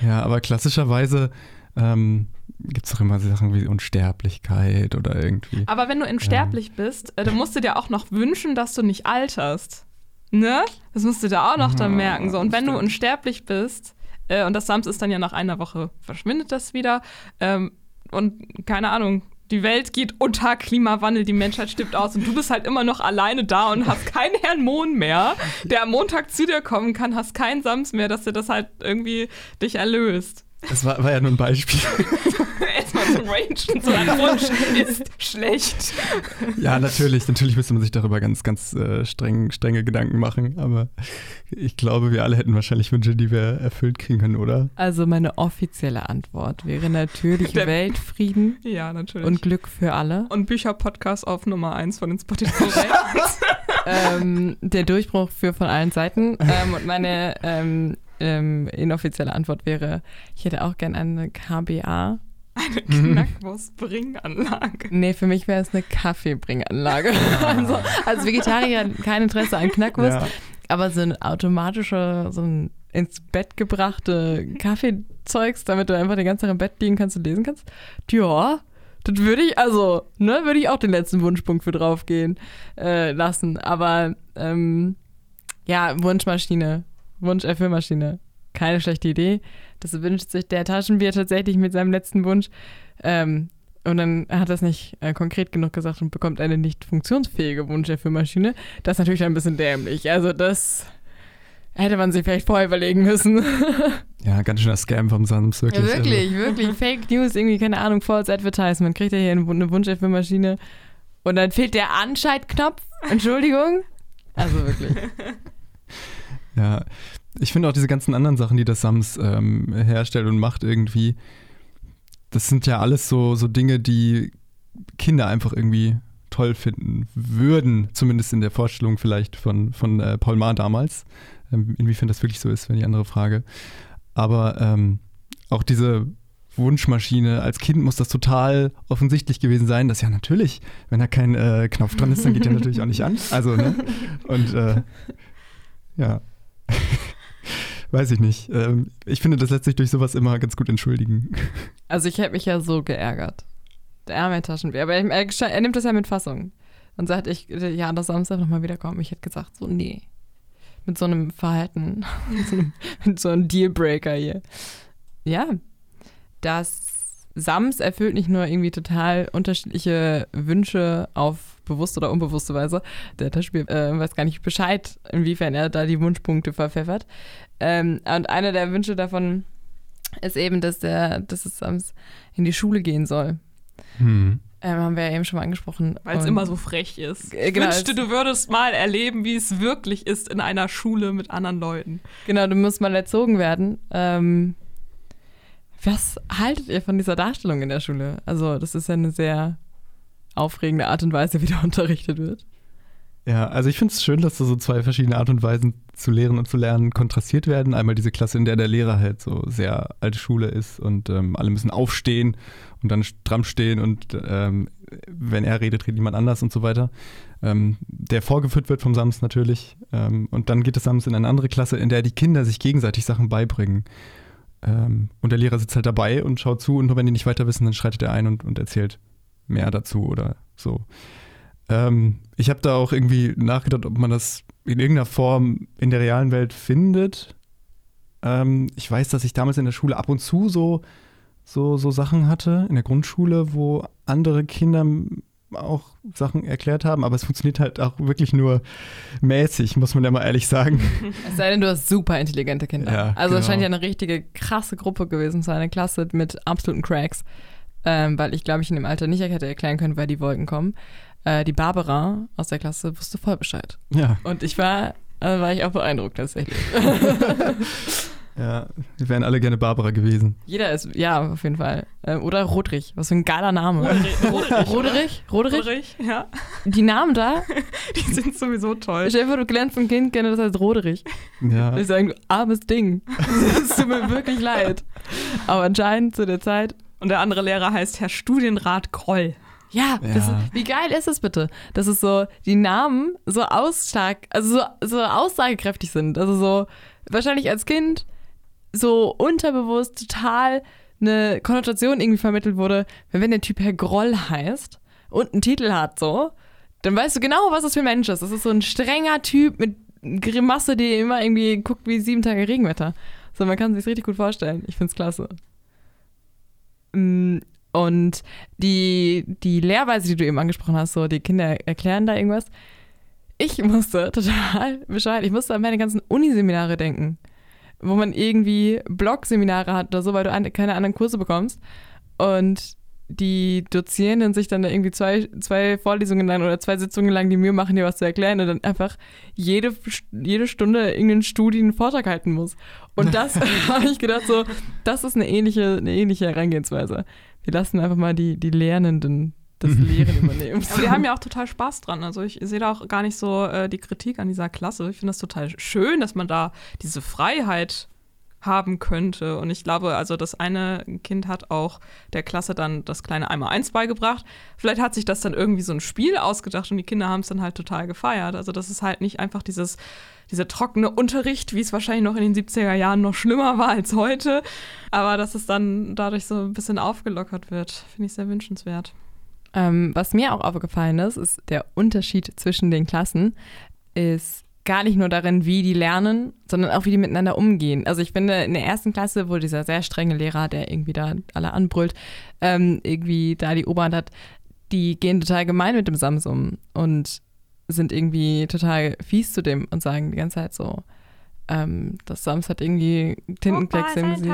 Ja, aber klassischerweise ähm, gibt es doch immer Sachen wie Unsterblichkeit oder irgendwie. Aber wenn du unsterblich ja. bist, äh, dann musst du dir auch noch wünschen, dass du nicht alterst. Ne? Das musst du da auch noch dann merken. So. Und wenn du unsterblich bist, äh, und das Sams ist dann ja nach einer Woche, verschwindet das wieder. Ähm, und keine Ahnung, die Welt geht unter Klimawandel, die Menschheit stirbt aus und du bist halt immer noch alleine da und hast keinen Herrn Mond mehr, der am Montag zu dir kommen kann, hast keinen Sams mehr, dass dir das halt irgendwie dich erlöst. Das war, war ja nur ein Beispiel. Erstmal zu rangen, so ein Wunsch ist schlecht. Ja, natürlich. Natürlich müsste man sich darüber ganz, ganz äh, streng, strenge Gedanken machen. Aber ich glaube, wir alle hätten wahrscheinlich Wünsche, die wir erfüllt kriegen können, oder? Also meine offizielle Antwort wäre natürlich Der, Weltfrieden. Ja, natürlich. Und Glück für alle. Und Bücherpodcast auf Nummer 1 von den Spotify. ähm, der Durchbruch für von allen Seiten. Ähm, und meine ähm, ähm, inoffizielle Antwort wäre, ich hätte auch gerne eine KBA. Eine Knackwurstbringanlage. Nee, für mich wäre es eine Kaffeebringanlage. also als Vegetarier kein Interesse an Knackwurst, ja. aber so ein automatischer, so ein ins Bett gebrachte Kaffeezeugs, damit du einfach den ganzen Tag im Bett liegen kannst und lesen kannst. Ja, das würde ich, also, ne, würde ich auch den letzten Wunschpunkt für draufgehen äh, lassen. Aber ähm, ja, Wunschmaschine Wunscherfüllmaschine. Keine schlechte Idee. Das wünscht sich der Taschenbier tatsächlich mit seinem letzten Wunsch. Ähm, und dann hat er es nicht äh, konkret genug gesagt und bekommt eine nicht funktionsfähige Wunscherfüllmaschine. Das ist natürlich ein bisschen dämlich. Also das hätte man sich vielleicht vorher überlegen müssen. Ja, ganz schöner Scam vom Sams, wirklich. Ja, wirklich, wirklich. Fake News, irgendwie, keine Ahnung, False Advertisement. Kriegt er hier eine Wunschelfilmmaschine und dann fehlt der Anschaltknopf. Entschuldigung. Also wirklich. Ja, ich finde auch diese ganzen anderen Sachen, die das Sams ähm, herstellt und macht irgendwie, das sind ja alles so, so Dinge, die Kinder einfach irgendwie toll finden würden, zumindest in der Vorstellung vielleicht von, von äh, Paul Maar damals. Ähm, inwiefern das wirklich so ist, wäre die andere Frage. Aber ähm, auch diese Wunschmaschine, als Kind muss das total offensichtlich gewesen sein, dass ja natürlich, wenn da kein äh, Knopf dran ist, dann geht der natürlich auch nicht an. Also, ne? Und äh, ja. Weiß ich nicht. Ähm, ich finde, das lässt sich durch sowas immer ganz gut entschuldigen. Also ich hätte mich ja so geärgert. Der arme. Aber er, nimmt das ja mit Fassung. Und sagt, ich, ja, das Samstag nochmal wiederkommen. Ich hätte gesagt, so, nee. Mit so einem Verhalten. mit, so einem, mit so einem Dealbreaker hier. Ja. Das Sams erfüllt nicht nur irgendwie total unterschiedliche Wünsche auf bewusste oder unbewusste Weise. Der Taschenbier äh, weiß gar nicht Bescheid, inwiefern er da die Wunschpunkte verpfeffert. Ähm, und einer der Wünsche davon ist eben, dass, der, dass es Sams in die Schule gehen soll. Hm. Ähm, haben wir ja eben schon mal angesprochen. Weil es immer so frech ist. Ich genau, wünschte, du würdest mal erleben, wie es wirklich ist in einer Schule mit anderen Leuten. Genau, du musst mal erzogen werden. Ähm, was haltet ihr von dieser Darstellung in der Schule? Also, das ist ja eine sehr aufregende Art und Weise, wie da unterrichtet wird. Ja, also ich finde es schön, dass da so zwei verschiedene Art und Weisen zu lehren und zu lernen kontrastiert werden. Einmal diese Klasse, in der der Lehrer halt so sehr alte Schule ist und ähm, alle müssen aufstehen und dann stramm stehen und ähm, wenn er redet, redet jemand anders und so weiter. Ähm, der vorgeführt wird vom Sams natürlich. Ähm, und dann geht es Sams in eine andere Klasse, in der die Kinder sich gegenseitig Sachen beibringen. Ähm, und der Lehrer sitzt halt dabei und schaut zu und nur wenn die nicht weiter wissen, dann schreitet er ein und, und erzählt mehr dazu oder so. Ähm, ich habe da auch irgendwie nachgedacht, ob man das in irgendeiner Form in der realen Welt findet. Ähm, ich weiß, dass ich damals in der Schule ab und zu so, so, so Sachen hatte, in der Grundschule, wo andere Kinder auch Sachen erklärt haben, aber es funktioniert halt auch wirklich nur mäßig, muss man ja mal ehrlich sagen. Es sei denn, du hast super intelligente Kinder. Ja, also genau. es scheint ja eine richtige krasse Gruppe gewesen zu sein, eine Klasse mit absoluten Cracks ähm, weil ich glaube, ich in dem Alter nicht hätte erklären können, wer die Wolken kommen. Äh, die Barbara aus der Klasse wusste voll Bescheid. Ja. Und ich war, äh, war ich auch beeindruckt tatsächlich. Ja, wir wären alle gerne Barbara gewesen. Jeder ist, ja, auf jeden Fall. Äh, oder Rodrich, was für ein geiler Name. Roderich. Roderich? Roderich? ja. Die Namen da? Die sind sowieso toll. Stell dir vor, du glänzt ein Kind, kenne das als Roderich. Ja. Ich sage, armes Ding. Es tut mir wirklich leid. Aber anscheinend zu der Zeit und der andere Lehrer heißt Herr Studienrat Kroll. Ja, ja. Ist, wie geil ist es bitte, dass es so die Namen so ausstark, also so, so aussagekräftig sind. Also so wahrscheinlich als Kind so unterbewusst total eine Konnotation irgendwie vermittelt wurde, wenn der Typ Herr Groll heißt und einen Titel hat so, dann weißt du genau, was das für ein Mensch ist. Das ist so ein strenger Typ mit Grimasse, die immer irgendwie guckt wie sieben Tage Regenwetter. So, man kann sich richtig gut vorstellen. Ich find's klasse. Mm, und die, die Lehrweise, die du eben angesprochen hast, so die Kinder erklären da irgendwas. Ich musste total Bescheid, ich musste an meine ganzen Uniseminare denken, wo man irgendwie Blog-Seminare hat oder so, weil du keine anderen Kurse bekommst. Und die Dozierenden sich dann irgendwie zwei, zwei Vorlesungen lang oder zwei Sitzungen lang die Mühe machen, dir was zu erklären und dann einfach jede, jede Stunde irgendeinen Studienvortrag halten muss. Und das habe ich gedacht, so, das ist eine ähnliche, eine ähnliche Herangehensweise. Wir lassen einfach mal die, die Lernenden das Lehren übernehmen. Aber die haben ja auch total Spaß dran. Also ich sehe da auch gar nicht so äh, die Kritik an dieser Klasse. Ich finde das total schön, dass man da diese Freiheit haben könnte. Und ich glaube, also das eine Kind hat auch der Klasse dann das kleine Einmal-Eins beigebracht. Vielleicht hat sich das dann irgendwie so ein Spiel ausgedacht und die Kinder haben es dann halt total gefeiert. Also das ist halt nicht einfach dieses, dieser trockene Unterricht, wie es wahrscheinlich noch in den 70er Jahren noch schlimmer war als heute. Aber dass es dann dadurch so ein bisschen aufgelockert wird, finde ich sehr wünschenswert. Ähm, was mir auch aufgefallen ist, ist der Unterschied zwischen den Klassen, ist gar nicht nur darin, wie die lernen, sondern auch, wie die miteinander umgehen. Also ich finde, in der ersten Klasse, wo dieser sehr strenge Lehrer, der irgendwie da alle anbrüllt, ähm, irgendwie da die Oberhand hat, die gehen total gemein mit dem Samsung und sind irgendwie total fies zu dem und sagen die ganze Zeit so, ähm, dass Sams hat irgendwie Tintenkleckse im Gesicht.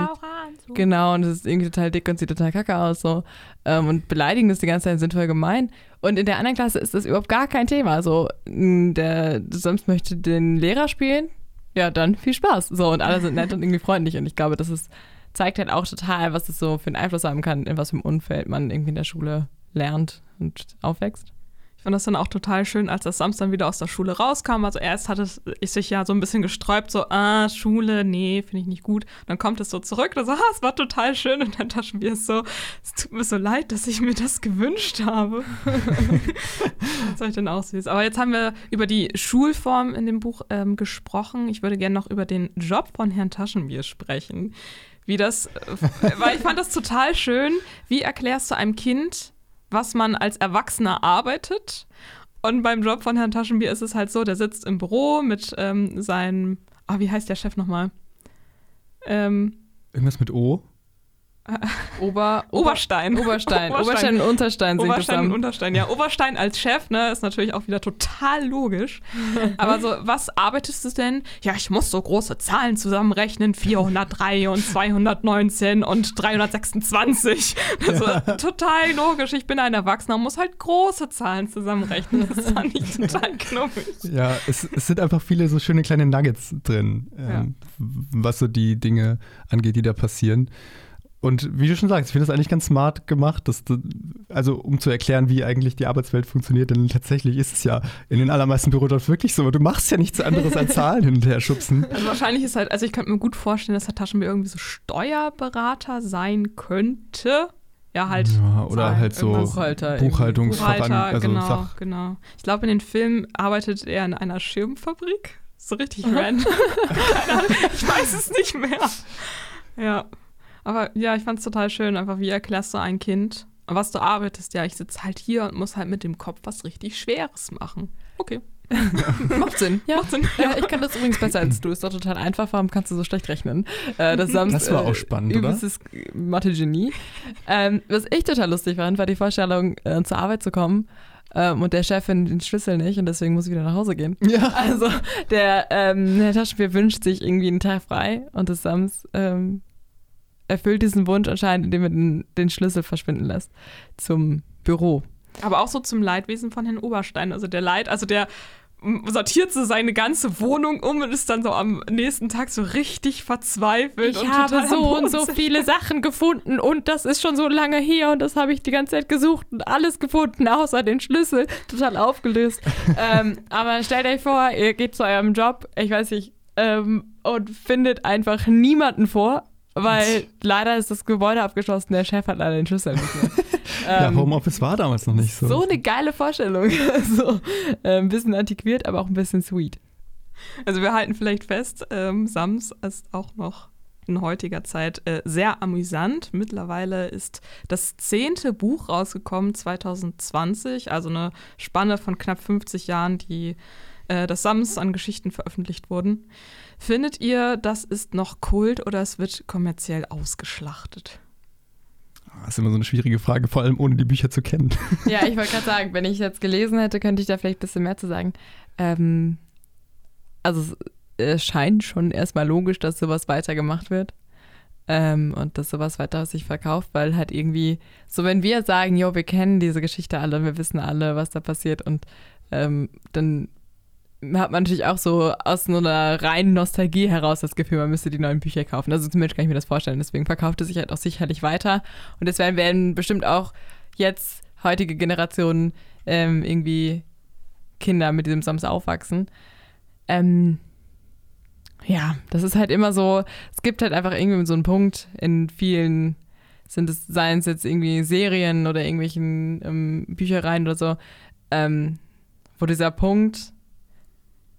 Genau, und es ist irgendwie total dick und sieht total kacke aus. So. Ähm, und beleidigen das die ganze Zeit sind voll gemein. Und in der anderen Klasse ist das überhaupt gar kein Thema. So, der Sams möchte den Lehrer spielen, ja, dann viel Spaß. So, und alle sind nett und irgendwie freundlich. Und ich glaube, das ist, zeigt halt auch total, was es so für einen Einfluss haben kann, in was für einem Umfeld man irgendwie in der Schule lernt und aufwächst. Ich fand das dann auch total schön, als das Samstag wieder aus der Schule rauskam. Also erst hatte es sich ja so ein bisschen gesträubt, so, ah, Schule, nee, finde ich nicht gut. dann kommt es so zurück und so, ah, es war total schön. Und dann dachten wir so, es tut mir so leid, dass ich mir das gewünscht habe. das war ich dann auch süß. Aber jetzt haben wir über die Schulform in dem Buch ähm, gesprochen. Ich würde gerne noch über den Job von Herrn Taschenbier sprechen. Wie das, äh, weil ich fand das total schön. Wie erklärst du einem Kind, was man als Erwachsener arbeitet. Und beim Job von Herrn Taschenbier ist es halt so, der sitzt im Büro mit ähm, seinem, ah, wie heißt der Chef nochmal? Ähm, Irgendwas mit O? Ober, Oberstein. Oberstein. Oberstein und Unterstein sind Oberstein und Unterstein, ja. Oberstein als Chef, ne, ist natürlich auch wieder total logisch. Aber so, was arbeitest du denn? Ja, ich muss so große Zahlen zusammenrechnen. 403 und 219 und 326. Also total logisch. Ich bin ein Erwachsener und muss halt große Zahlen zusammenrechnen. Das fand ich total knuffig. Ja, es, es, sind einfach viele so schöne kleine Nuggets drin, ähm, ja. was so die Dinge angeht, die da passieren. Und wie du schon sagst, ich finde das eigentlich ganz smart gemacht, dass du, also um zu erklären, wie eigentlich die Arbeitswelt funktioniert, denn tatsächlich ist es ja in den allermeisten Bürojobs wirklich so, du machst ja nichts anderes als Zahlen hin und her schubsen. Also wahrscheinlich ist halt, also ich könnte mir gut vorstellen, dass der Taschenbier irgendwie so Steuerberater sein könnte. Ja, halt. Ja, oder Zahlen, halt so Buchhalter. Buchhaltungsveran also genau, Sach genau. Ich glaube, in den Filmen arbeitet er in einer Schirmfabrik. So richtig random. ich weiß es nicht mehr. Ja. Aber ja, ich fand es total schön, einfach wie erklärst du ein Kind, was du arbeitest. Ja, ich sitze halt hier und muss halt mit dem Kopf was richtig Schweres machen. Okay. Macht Sinn. Ja. Macht Sinn. Ja, ich kann das übrigens besser als du. Ist doch total einfach. Warum kannst du so schlecht rechnen? Äh, das, Sams, das war auch spannend, äh, oder? Mathe-Genie. Ähm, was ich total lustig fand, war die Vorstellung, äh, zur Arbeit zu kommen. Ähm, und der Chef findet den Schlüssel nicht und deswegen muss ich wieder nach Hause gehen. Ja. Also der, ähm, der Taschenbier wünscht sich irgendwie einen Tag frei und das Sams ähm, erfüllt diesen Wunsch anscheinend, indem er den, den Schlüssel verschwinden lässt zum Büro. Aber auch so zum Leidwesen von Herrn Oberstein. Also der Leid, also der sortiert so seine ganze Wohnung um und ist dann so am nächsten Tag so richtig verzweifelt. Ich habe so und so viele Sachen gefunden und das ist schon so lange hier und das habe ich die ganze Zeit gesucht und alles gefunden, außer den Schlüssel. Total aufgelöst. ähm, aber stellt euch vor, ihr geht zu eurem Job, ich weiß nicht, ähm, und findet einfach niemanden vor weil leider ist das Gebäude abgeschlossen, der Chef hat leider den Schlüssel nicht mehr. ja, ähm, Homeoffice war damals noch nicht so. So eine geile Vorstellung. so, äh, ein bisschen antiquiert, aber auch ein bisschen sweet. Also wir halten vielleicht fest, ähm, Sams ist auch noch in heutiger Zeit äh, sehr amüsant. Mittlerweile ist das zehnte Buch rausgekommen, 2020, also eine Spanne von knapp 50 Jahren, die äh, das Sams an Geschichten veröffentlicht wurden. Findet ihr, das ist noch Kult oder es wird kommerziell ausgeschlachtet? Das ist immer so eine schwierige Frage, vor allem ohne die Bücher zu kennen. Ja, ich wollte gerade sagen, wenn ich jetzt gelesen hätte, könnte ich da vielleicht ein bisschen mehr zu sagen. Ähm, also es scheint schon erstmal logisch, dass sowas weitergemacht wird. Ähm, und dass sowas weiter sich verkauft, weil halt irgendwie, so wenn wir sagen, jo, wir kennen diese Geschichte alle, wir wissen alle, was da passiert und ähm, dann hat man natürlich auch so aus einer reinen Nostalgie heraus das Gefühl, man müsste die neuen Bücher kaufen. Also zumindest kann ich mir das vorstellen. Deswegen verkauft es sich halt auch sicherlich weiter. Und deswegen werden bestimmt auch jetzt heutige Generationen ähm, irgendwie Kinder mit diesem Sams aufwachsen. Ähm, ja, das ist halt immer so, es gibt halt einfach irgendwie so einen Punkt in vielen, sind es, seien es jetzt irgendwie Serien oder irgendwelchen ähm, Büchereien oder so, ähm, wo dieser Punkt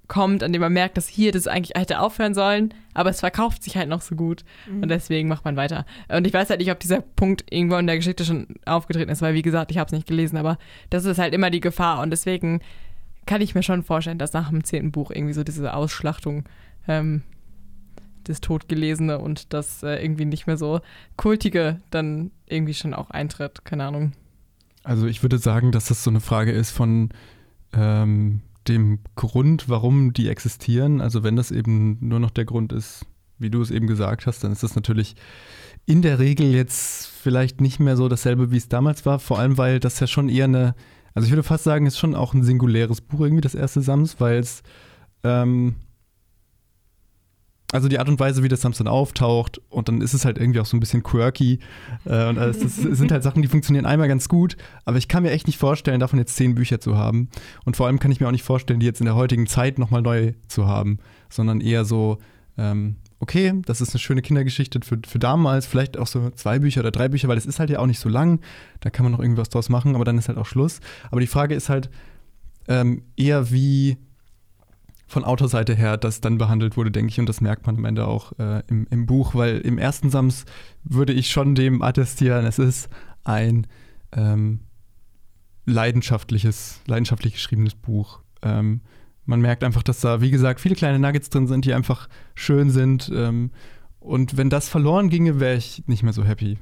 kommt, an dem man merkt, dass hier das eigentlich hätte aufhören sollen, aber es verkauft sich halt noch so gut mhm. und deswegen macht man weiter. Und ich weiß halt nicht, ob dieser Punkt irgendwo in der Geschichte schon aufgetreten ist, weil wie gesagt, ich habe es nicht gelesen, aber das ist halt immer die Gefahr und deswegen kann ich mir schon vorstellen, dass nach dem zehnten Buch irgendwie so diese Ausschlachtung ähm, das Totgelesene und das äh, irgendwie nicht mehr so kultige dann irgendwie schon auch eintritt, keine Ahnung. Also ich würde sagen, dass das so eine Frage ist von ähm, dem Grund, warum die existieren. Also wenn das eben nur noch der Grund ist, wie du es eben gesagt hast, dann ist das natürlich in der Regel jetzt vielleicht nicht mehr so dasselbe, wie es damals war. Vor allem, weil das ja schon eher eine, also ich würde fast sagen, ist schon auch ein singuläres Buch irgendwie, das erste Sams, weil es ähm, also die Art und Weise, wie das Sams dann auftaucht und dann ist es halt irgendwie auch so ein bisschen quirky äh, und alles, das sind halt Sachen, die funktionieren einmal ganz gut, aber ich kann mir echt nicht vorstellen, davon jetzt zehn Bücher zu haben. Und vor allem kann ich mir auch nicht vorstellen, die jetzt in der heutigen Zeit nochmal neu zu haben, sondern eher so, ähm, okay, das ist eine schöne Kindergeschichte für, für damals, vielleicht auch so zwei Bücher oder drei Bücher, weil es ist halt ja auch nicht so lang, da kann man noch irgendwas draus machen, aber dann ist halt auch Schluss. Aber die Frage ist halt ähm, eher, wie von Autorseite her das dann behandelt wurde, denke ich, und das merkt man am Ende auch äh, im, im Buch, weil im ersten Sams würde ich schon dem attestieren, es ist ein ähm, leidenschaftliches, leidenschaftlich geschriebenes Buch. Ähm, man merkt einfach, dass da, wie gesagt, viele kleine Nuggets drin sind, die einfach schön sind. Ähm, und wenn das verloren ginge, wäre ich nicht mehr so happy.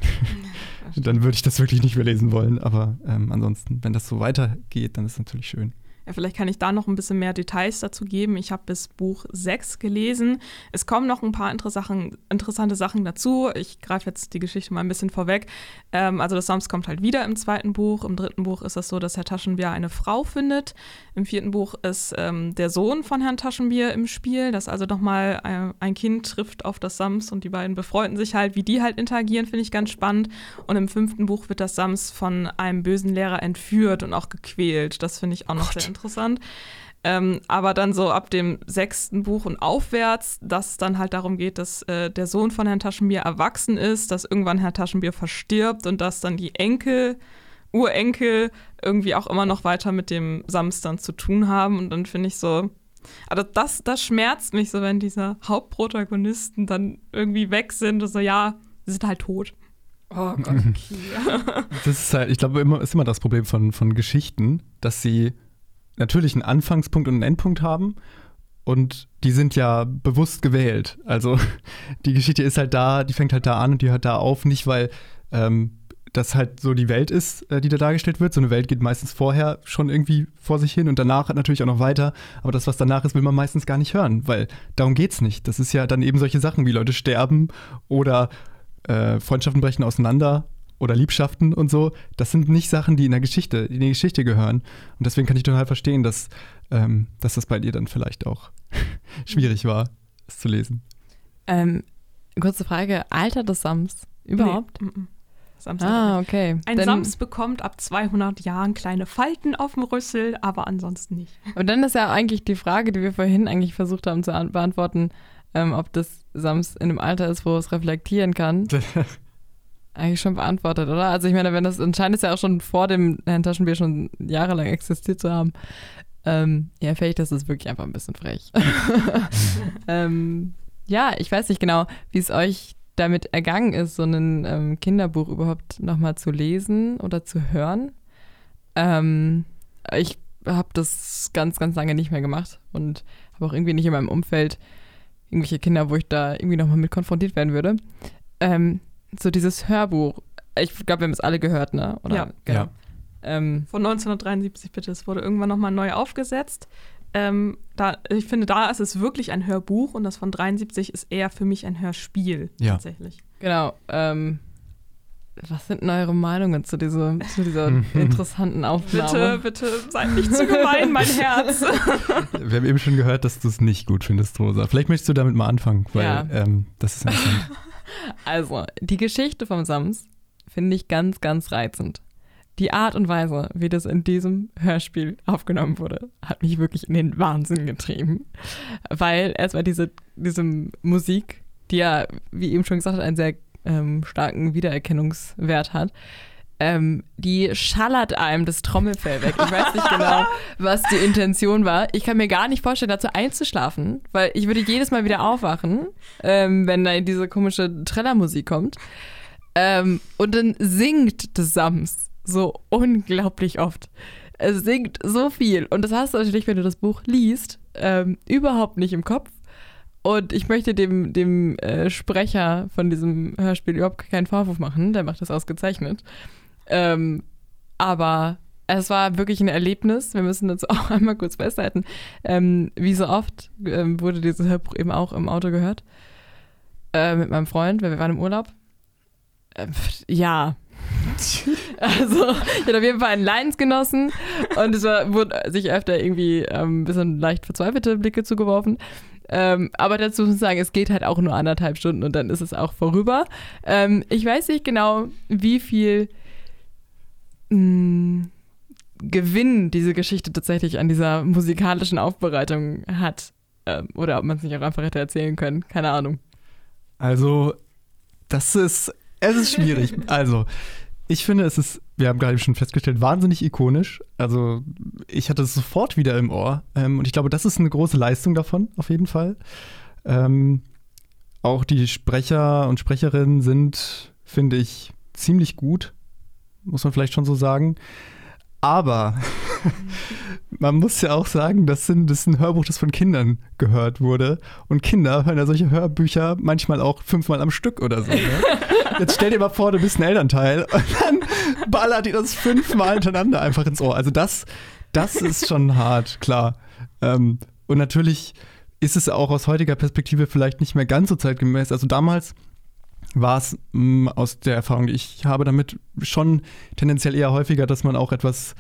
dann würde ich das wirklich nicht mehr lesen wollen. Aber ähm, ansonsten, wenn das so weitergeht, dann ist es natürlich schön. Ja, vielleicht kann ich da noch ein bisschen mehr Details dazu geben. Ich habe bis Buch 6 gelesen. Es kommen noch ein paar interessante Sachen dazu. Ich greife jetzt die Geschichte mal ein bisschen vorweg. Ähm, also das Sams kommt halt wieder im zweiten Buch. Im dritten Buch ist es so, dass Herr Taschenbier eine Frau findet. Im vierten Buch ist ähm, der Sohn von Herrn Taschenbier im Spiel, dass also nochmal ein, ein Kind trifft auf das Sams und die beiden befreunden sich halt. Wie die halt interagieren, finde ich ganz spannend. Und im fünften Buch wird das Sams von einem bösen Lehrer entführt und auch gequält. Das finde ich auch noch Gott. sehr interessant. Ähm, aber dann so ab dem sechsten Buch und aufwärts, dass es dann halt darum geht, dass äh, der Sohn von Herrn Taschenbier erwachsen ist, dass irgendwann Herr Taschenbier verstirbt und dass dann die Enkel, Urenkel irgendwie auch immer noch weiter mit dem Samstern zu tun haben. Und dann finde ich so, also das, das schmerzt mich so, wenn diese Hauptprotagonisten dann irgendwie weg sind und so, ja, sie sind halt tot. Oh Gott, okay. das ist halt, ich glaube, immer, ist immer das Problem von, von Geschichten, dass sie natürlich einen Anfangspunkt und einen Endpunkt haben. Und die sind ja bewusst gewählt. Also die Geschichte ist halt da, die fängt halt da an und die hört da auf, nicht weil ähm, das halt so die Welt ist, äh, die da dargestellt wird. So eine Welt geht meistens vorher schon irgendwie vor sich hin und danach natürlich auch noch weiter. Aber das, was danach ist, will man meistens gar nicht hören, weil darum geht's nicht. Das ist ja dann eben solche Sachen wie Leute sterben oder äh, Freundschaften brechen auseinander oder Liebschaften und so, das sind nicht Sachen, die in der Geschichte, in die Geschichte gehören. Und deswegen kann ich total verstehen, dass, ähm, dass das bei dir dann vielleicht auch schwierig war, es zu lesen. Ähm, kurze Frage, Alter des Sams überhaupt? Nee. Sams ah, okay. Ein dann, Sams bekommt ab 200 Jahren kleine Falten auf dem Rüssel, aber ansonsten nicht. Und dann ist ja eigentlich die Frage, die wir vorhin eigentlich versucht haben zu beantworten, ähm, ob das Sams in einem Alter ist, wo es reflektieren kann. eigentlich schon beantwortet, oder? Also ich meine, wenn das anscheinend ist ja auch schon vor dem Herrn Taschenbier schon jahrelang existiert zu haben. Ähm, ja, vielleicht ist es wirklich einfach ein bisschen frech. ähm, ja, ich weiß nicht genau, wie es euch damit ergangen ist, so ein ähm, Kinderbuch überhaupt nochmal zu lesen oder zu hören. Ähm, ich habe das ganz, ganz lange nicht mehr gemacht und habe auch irgendwie nicht in meinem Umfeld irgendwelche Kinder, wo ich da irgendwie nochmal mit konfrontiert werden würde. Ähm, so dieses Hörbuch. Ich glaube, wir haben es alle gehört, ne? Oder? Ja. Genau. ja. Ähm, Von 1973 bitte. Es wurde irgendwann nochmal neu aufgesetzt. Ähm, da, ich finde, da ist es wirklich ein Hörbuch und das von 73 ist eher für mich ein Hörspiel ja. tatsächlich. Genau. Ähm, was sind denn eure Meinungen zu, diese, zu dieser interessanten Aufnahme? Bitte, bitte, seid nicht zu gemein, mein Herz. Wir haben eben schon gehört, dass du es nicht gut findest, Rosa. Vielleicht möchtest du damit mal anfangen, weil ja. ähm, das ist interessant. Also, die Geschichte vom Sams finde ich ganz, ganz reizend. Die Art und Weise, wie das in diesem Hörspiel aufgenommen wurde, hat mich wirklich in den Wahnsinn getrieben. Weil erstmal diese, diese Musik, die ja, wie eben schon gesagt, einen sehr ähm, starken Wiedererkennungswert hat, ähm, die schallert einem das Trommelfell weg. Ich weiß nicht genau, was die Intention war. Ich kann mir gar nicht vorstellen, dazu einzuschlafen, weil ich würde jedes Mal wieder aufwachen, ähm, wenn da diese komische Trellermusik kommt. Ähm, und dann singt das Sams so unglaublich oft. Es singt so viel. Und das hast du natürlich, wenn du das Buch liest, ähm, überhaupt nicht im Kopf. Und ich möchte dem, dem äh, Sprecher von diesem Hörspiel überhaupt keinen Vorwurf machen. Der macht das ausgezeichnet. Ähm, aber es war wirklich ein Erlebnis. Wir müssen das auch einmal kurz festhalten. Ähm, wie so oft ähm, wurde dieses Hörbuch eben auch im Auto gehört. Äh, mit meinem Freund, weil wir waren im Urlaub. Äh, ja. also, ich hatte auf jeden Fall einen Leidensgenossen und es war, wurde sich öfter irgendwie ähm, ein bisschen leicht verzweifelte Blicke zugeworfen. Ähm, aber dazu muss ich sagen, es geht halt auch nur anderthalb Stunden und dann ist es auch vorüber. Ähm, ich weiß nicht genau, wie viel mh, mm, Gewinn diese Geschichte tatsächlich an dieser musikalischen Aufbereitung hat. Ähm, oder ob man es nicht auch einfach hätte erzählen können. Keine Ahnung. Also, das ist, es ist schwierig. also, ich finde, es ist, wir haben gerade schon festgestellt, wahnsinnig ikonisch. Also, ich hatte es sofort wieder im Ohr. Ähm, und ich glaube, das ist eine große Leistung davon, auf jeden Fall. Ähm, auch die Sprecher und Sprecherinnen sind, finde ich, ziemlich gut. Muss man vielleicht schon so sagen. Aber man muss ja auch sagen, das, sind, das ist ein Hörbuch, das von Kindern gehört wurde. Und Kinder hören ja solche Hörbücher manchmal auch fünfmal am Stück oder so. Ne? Jetzt stell dir mal vor, du bist ein Elternteil und dann ballert dir das fünfmal hintereinander einfach ins Ohr. Also das, das ist schon hart, klar. Ähm, und natürlich ist es auch aus heutiger Perspektive vielleicht nicht mehr ganz so zeitgemäß. Also damals war es mm, aus der Erfahrung, die ich habe damit schon tendenziell eher häufiger, dass man auch etwas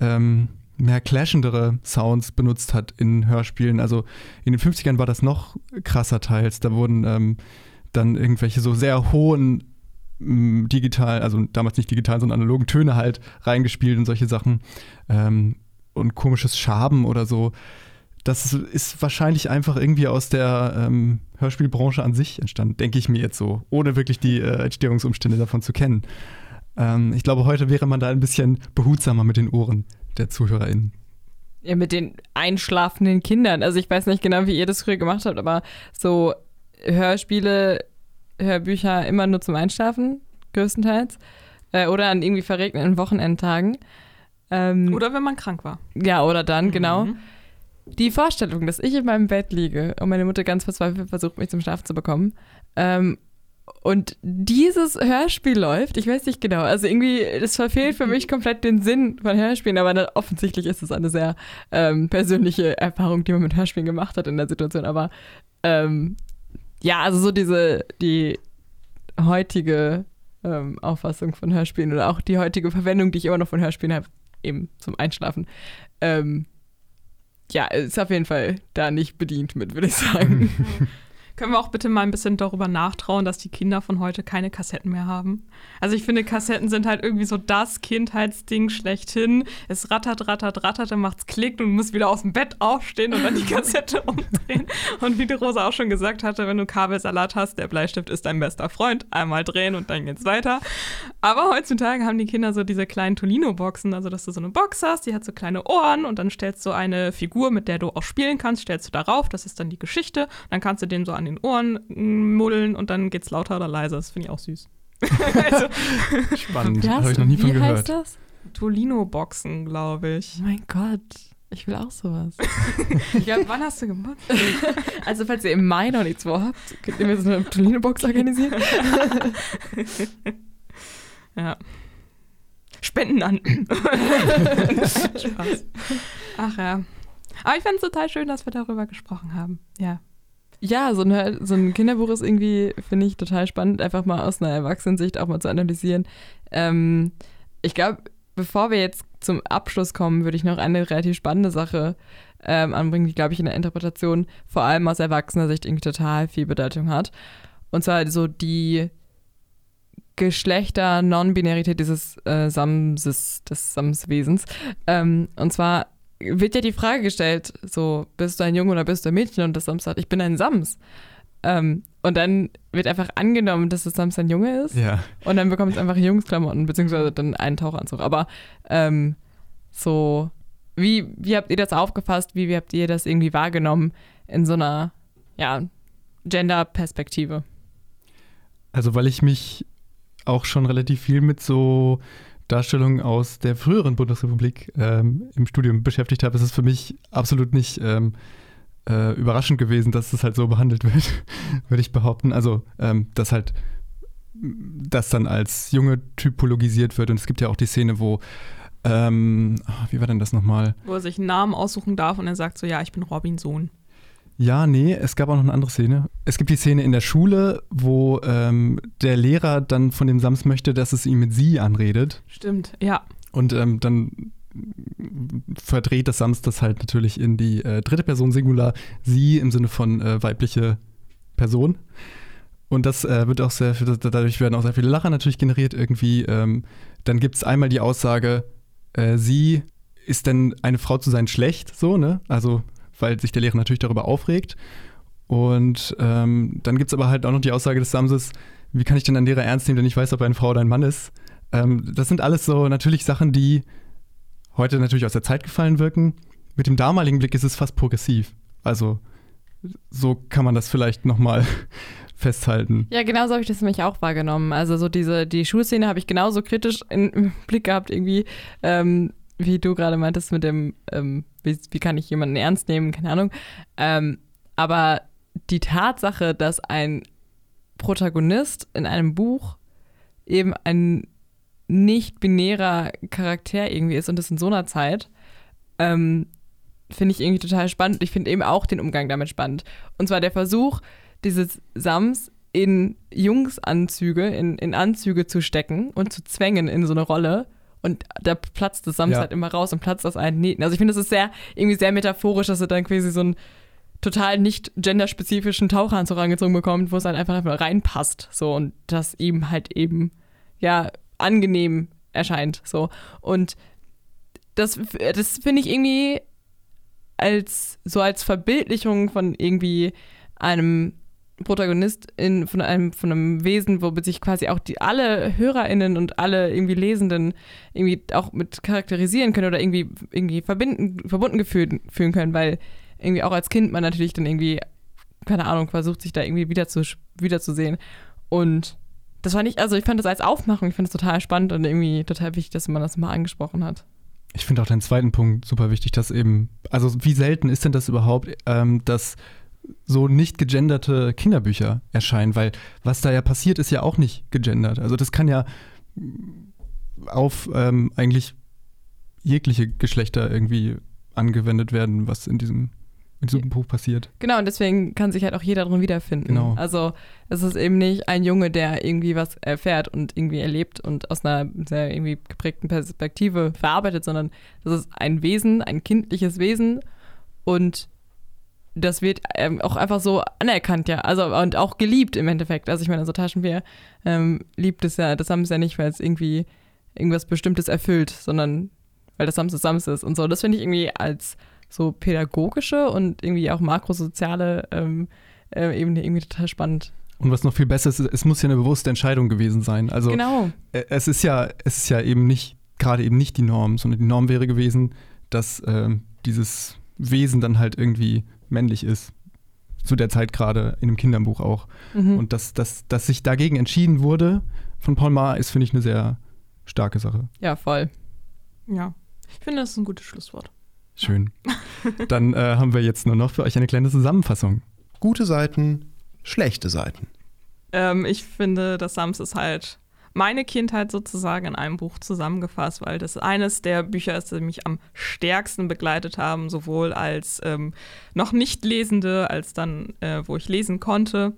ähm, mehr clashende Sounds benutzt hat in Hörspielen. Also in den 50ern war das noch krasser teils. Da wurden ähm, dann irgendwelche so sehr hohen ähm, digital, also damals nicht digital, sondern analogen Töne halt reingespielt und solche Sachen. Ähm, und komisches Schaben oder so das ist wahrscheinlich einfach irgendwie aus der ähm, Hörspielbranche an sich entstanden, denke ich mir jetzt so, ohne wirklich die äh, Entstehungsumstände davon zu kennen. Ähm, ich glaube, heute wäre man da ein bisschen behutsamer mit den Ohren der ZuhörerInnen. Ja, mit den einschlafenden Kindern. Also ich weiß nicht genau, wie ihr das früher gemacht habt, aber so Hörspiele, Hörbücher immer nur zum Einschlafen, größtenteils. Äh, oder an irgendwie verregneten Wochenendtagen. Ähm, oder wenn man krank war. Ja, oder dann, genau. mhm. genau. Die Vorstellung, dass ich in meinem Bett liege und meine Mutter ganz verzweifelt versucht, mich zum Schlafen zu bekommen. Ähm, und dieses Hörspiel läuft, ich weiß nicht genau, also irgendwie, das verfehlt für mich komplett den Sinn von Hörspielen, aber dann, offensichtlich ist es eine sehr ähm, persönliche Erfahrung, die man mit Hörspielen gemacht hat in der Situation. Aber ähm, ja, also so diese, die heutige ähm, Auffassung von Hörspielen oder auch die heutige Verwendung, die ich immer noch von Hörspielen habe, eben zum Einschlafen, ähm, ja, ist auf jeden Fall da nicht bedient mit, würde ich sagen. Können wir auch bitte mal ein bisschen darüber nachtrauen, dass die Kinder von heute keine Kassetten mehr haben? Also ich finde, Kassetten sind halt irgendwie so das Kindheitsding schlechthin. Es rattert, rattert, rattert, dann macht's Klick und du musst wieder aus dem Bett aufstehen und dann die Kassette umdrehen. Und wie die Rosa auch schon gesagt hatte, wenn du Kabelsalat hast, der Bleistift ist dein bester Freund. Einmal drehen und dann geht's weiter. Aber heutzutage haben die Kinder so diese kleinen Tolino-Boxen, also dass du so eine Box hast, die hat so kleine Ohren und dann stellst du eine Figur, mit der du auch spielen kannst, stellst du darauf, das ist dann die Geschichte. Dann kannst du den so an den Ohren muddeln und dann geht's lauter oder leiser. Das finde ich auch süß. also, Spannend, habe ich noch nie von gehört. Heißt das? Tolino-Boxen, glaube ich. Oh mein Gott. Ich will auch sowas. ja, wann hast du gemacht? Also, falls ihr im Mai noch nichts vorhabt, könnt ihr mir so eine Tolino-Box organisieren. ja. Spenden an. Spaß. Ach ja. Aber ich fand es total schön, dass wir darüber gesprochen haben. Ja. Ja, so ein, so ein Kinderbuch ist irgendwie, finde ich, total spannend, einfach mal aus einer Erwachsenensicht auch mal zu analysieren. Ähm, ich glaube, bevor wir jetzt zum Abschluss kommen, würde ich noch eine relativ spannende Sache ähm, anbringen, die, glaube ich, in der Interpretation vor allem aus erwachsener Sicht irgendwie total viel Bedeutung hat. Und zwar so die Geschlechter-Non-Binarität dieses äh, Samses, des Samswesens. Ähm, und zwar wird ja die Frage gestellt, so, bist du ein Junge oder bist du ein Mädchen? Und das Sams sagt, ich bin ein Sams. Ähm, und dann wird einfach angenommen, dass das Sams ein Junge ist. Ja. Und dann bekommt es einfach Jungsklamotten, beziehungsweise dann einen Tauchanzug. Aber ähm, so, wie, wie habt ihr das aufgefasst? Wie, wie habt ihr das irgendwie wahrgenommen in so einer, ja, Gender-Perspektive? Also, weil ich mich auch schon relativ viel mit so Darstellungen aus der früheren Bundesrepublik ähm, im Studium beschäftigt habe, ist es für mich absolut nicht ähm, äh, überraschend gewesen, dass es halt so behandelt wird, würde ich behaupten. Also, ähm, dass halt das dann als Junge typologisiert wird. Und es gibt ja auch die Szene, wo Ähm, ah, wie war denn das nochmal? Wo er sich einen Namen aussuchen darf und er sagt so, ja, ich bin Robins Sohn. Ja, nee, es gab auch noch eine andere Szene. Es gibt die Szene in der Schule, wo ähm, der Lehrer dann von dem Sams möchte, dass es ihn mit sie anredet. Stimmt, ja. Und ähm, dann verdreht das Sams das halt natürlich in die äh, dritte Person Singular, sie im Sinne von äh, weibliche Person. Und das äh, wird auch sehr, dadurch werden auch sehr viele Lacher natürlich generiert irgendwie. Ähm, dann gibt es einmal die Aussage, äh, sie ist denn eine Frau zu sein schlecht, so, ne? Also, weil sich der Lehrer natürlich darüber aufregt. Und ähm, dann gibt es aber halt auch noch die Aussage des Samses, wie kann ich denn einen Lehrer ernst nehmen, denn ich weiß, ob er eine Frau oder ein Mann ist. Ähm, das sind alles so natürlich Sachen, die heute natürlich aus der Zeit gefallen wirken. Mit dem damaligen Blick ist es fast progressiv. Also so kann man das vielleicht nochmal festhalten. Ja, genauso habe ich das nämlich auch wahrgenommen. Also so diese, die Schulszene habe ich genauso kritisch im Blick gehabt, irgendwie, ähm, wie du gerade meintest mit dem, ähm, wie, wie, kann ich jemanden ernst nehmen, keine Ahnung. Ähm, aber die Tatsache, dass ein Protagonist in einem Buch eben ein nicht-binärer Charakter irgendwie ist und das in so einer Zeit, ähm, finde ich irgendwie total spannend. Ich finde eben auch den Umgang damit spannend. Und zwar der Versuch, dieses Sams in Jungsanzüge, in, in Anzüge zu stecken und zu zwängen in so eine Rolle. Und da platzt das Sams ja. halt immer raus und platzt aus allen Nähten. Also ich finde, das ist sehr, irgendwie sehr metaphorisch, dass er dann quasi so einen total nicht genderspezifischen Taucheranzug angezogen bekommt, wo es halt einfach, einfach reinpasst. So und das ihm halt eben, ja, angenehm erscheint. So. Und das, das finde ich irgendwie als so als Verbildlichung von irgendwie einem Protagonist von einem von einem Wesen, wo sich quasi auch die alle HörerInnen und alle irgendwie Lesenden irgendwie auch mit charakterisieren können oder irgendwie irgendwie verbinden, verbunden gefühlt fühlen können, weil irgendwie auch als Kind man natürlich dann irgendwie, keine Ahnung, versucht sich da irgendwie wieder zu, wiederzusehen. Und das war nicht, also ich fand das als Aufmachung, ich finde es total spannend und irgendwie total wichtig, dass man das mal angesprochen hat. Ich finde auch deinen zweiten Punkt super wichtig, dass eben, also wie selten ist denn das überhaupt, ähm, dass so nicht gegenderte Kinderbücher erscheinen, weil was da ja passiert, ist ja auch nicht gegendert. Also das kann ja auf ähm, eigentlich jegliche Geschlechter irgendwie angewendet werden, was in diesem so einem Buch passiert. Genau, und deswegen kann sich halt auch jeder darin wiederfinden. Genau. Also es ist eben nicht ein Junge, der irgendwie was erfährt und irgendwie erlebt und aus einer sehr irgendwie geprägten Perspektive verarbeitet, sondern das ist ein Wesen, ein kindliches Wesen und das wird ähm, auch einfach so anerkannt, ja. Also und auch geliebt im Endeffekt. Also ich meine, so Taschenbier ähm, liebt es ja, das haben sie ja nicht, weil es irgendwie irgendwas Bestimmtes erfüllt, sondern weil das Sams Sams ist und so. Das finde ich irgendwie als so pädagogische und irgendwie auch makrosoziale ähm, äh, Ebene irgendwie total spannend. Und was noch viel besser ist, es muss ja eine bewusste Entscheidung gewesen sein. Also genau. Äh, es ist ja, es ist ja eben nicht, gerade eben nicht die Norm, sondern die Norm wäre gewesen, dass äh, dieses Wesen dann halt irgendwie männlich ist. Zu der Zeit gerade in einem Kinderbuch auch. Mhm. Und dass, dass, dass sich dagegen entschieden wurde von Paul Maar, ist, finde ich, eine sehr starke Sache. Ja, voll. Ja, ich finde, das ist ein gutes Schlusswort. Schön. Dann äh, haben wir jetzt nur noch für euch eine kleine Zusammenfassung. Gute Seiten, schlechte Seiten. Ähm, ich finde, das Sams ist halt meine Kindheit sozusagen in einem Buch zusammengefasst, weil das eines der Bücher ist, die mich am stärksten begleitet haben, sowohl als ähm, noch nicht Lesende, als dann, äh, wo ich lesen konnte.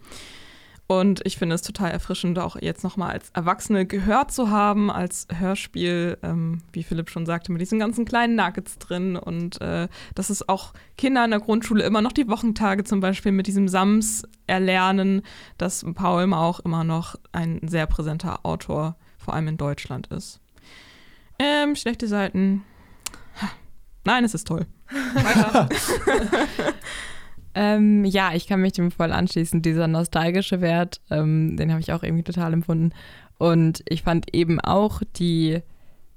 Und ich finde es total erfrischend, auch jetzt nochmal als Erwachsene gehört zu haben, als Hörspiel, ähm, wie Philipp schon sagte, mit diesen ganzen kleinen Nuggets drin. Und äh, dass es auch Kinder in der Grundschule immer noch die Wochentage zum Beispiel mit diesem Sams erlernen, dass Paul auch immer noch ein sehr präsenter Autor, vor allem in Deutschland ist. Ähm, schlechte Seiten. Nein, es ist toll. Ähm, ja, ich kann mich dem voll anschließen. Dieser nostalgische Wert, ähm, den habe ich auch irgendwie total empfunden. Und ich fand eben auch die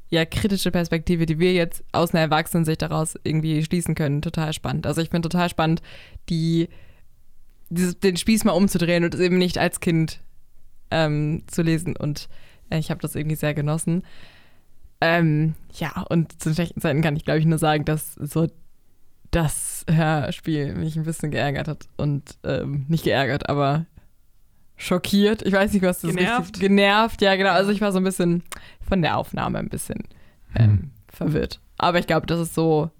ja, kritische Perspektive, die wir jetzt aus einer Erwachsenensicht daraus irgendwie schließen können, total spannend. Also ich finde total spannend, die, dieses, den Spieß mal umzudrehen und es eben nicht als Kind ähm, zu lesen. Und äh, ich habe das irgendwie sehr genossen. Ähm, ja, und zu schlechten Zeiten kann ich, glaube ich, nur sagen, dass so das Hörspiel mich ein bisschen geärgert hat. Und ähm, nicht geärgert, aber schockiert. Ich weiß nicht, was das genervt. Richtig, genervt, ja, genau. Also ich war so ein bisschen von der Aufnahme ein bisschen ähm, verwirrt. Aber ich glaube, das ist so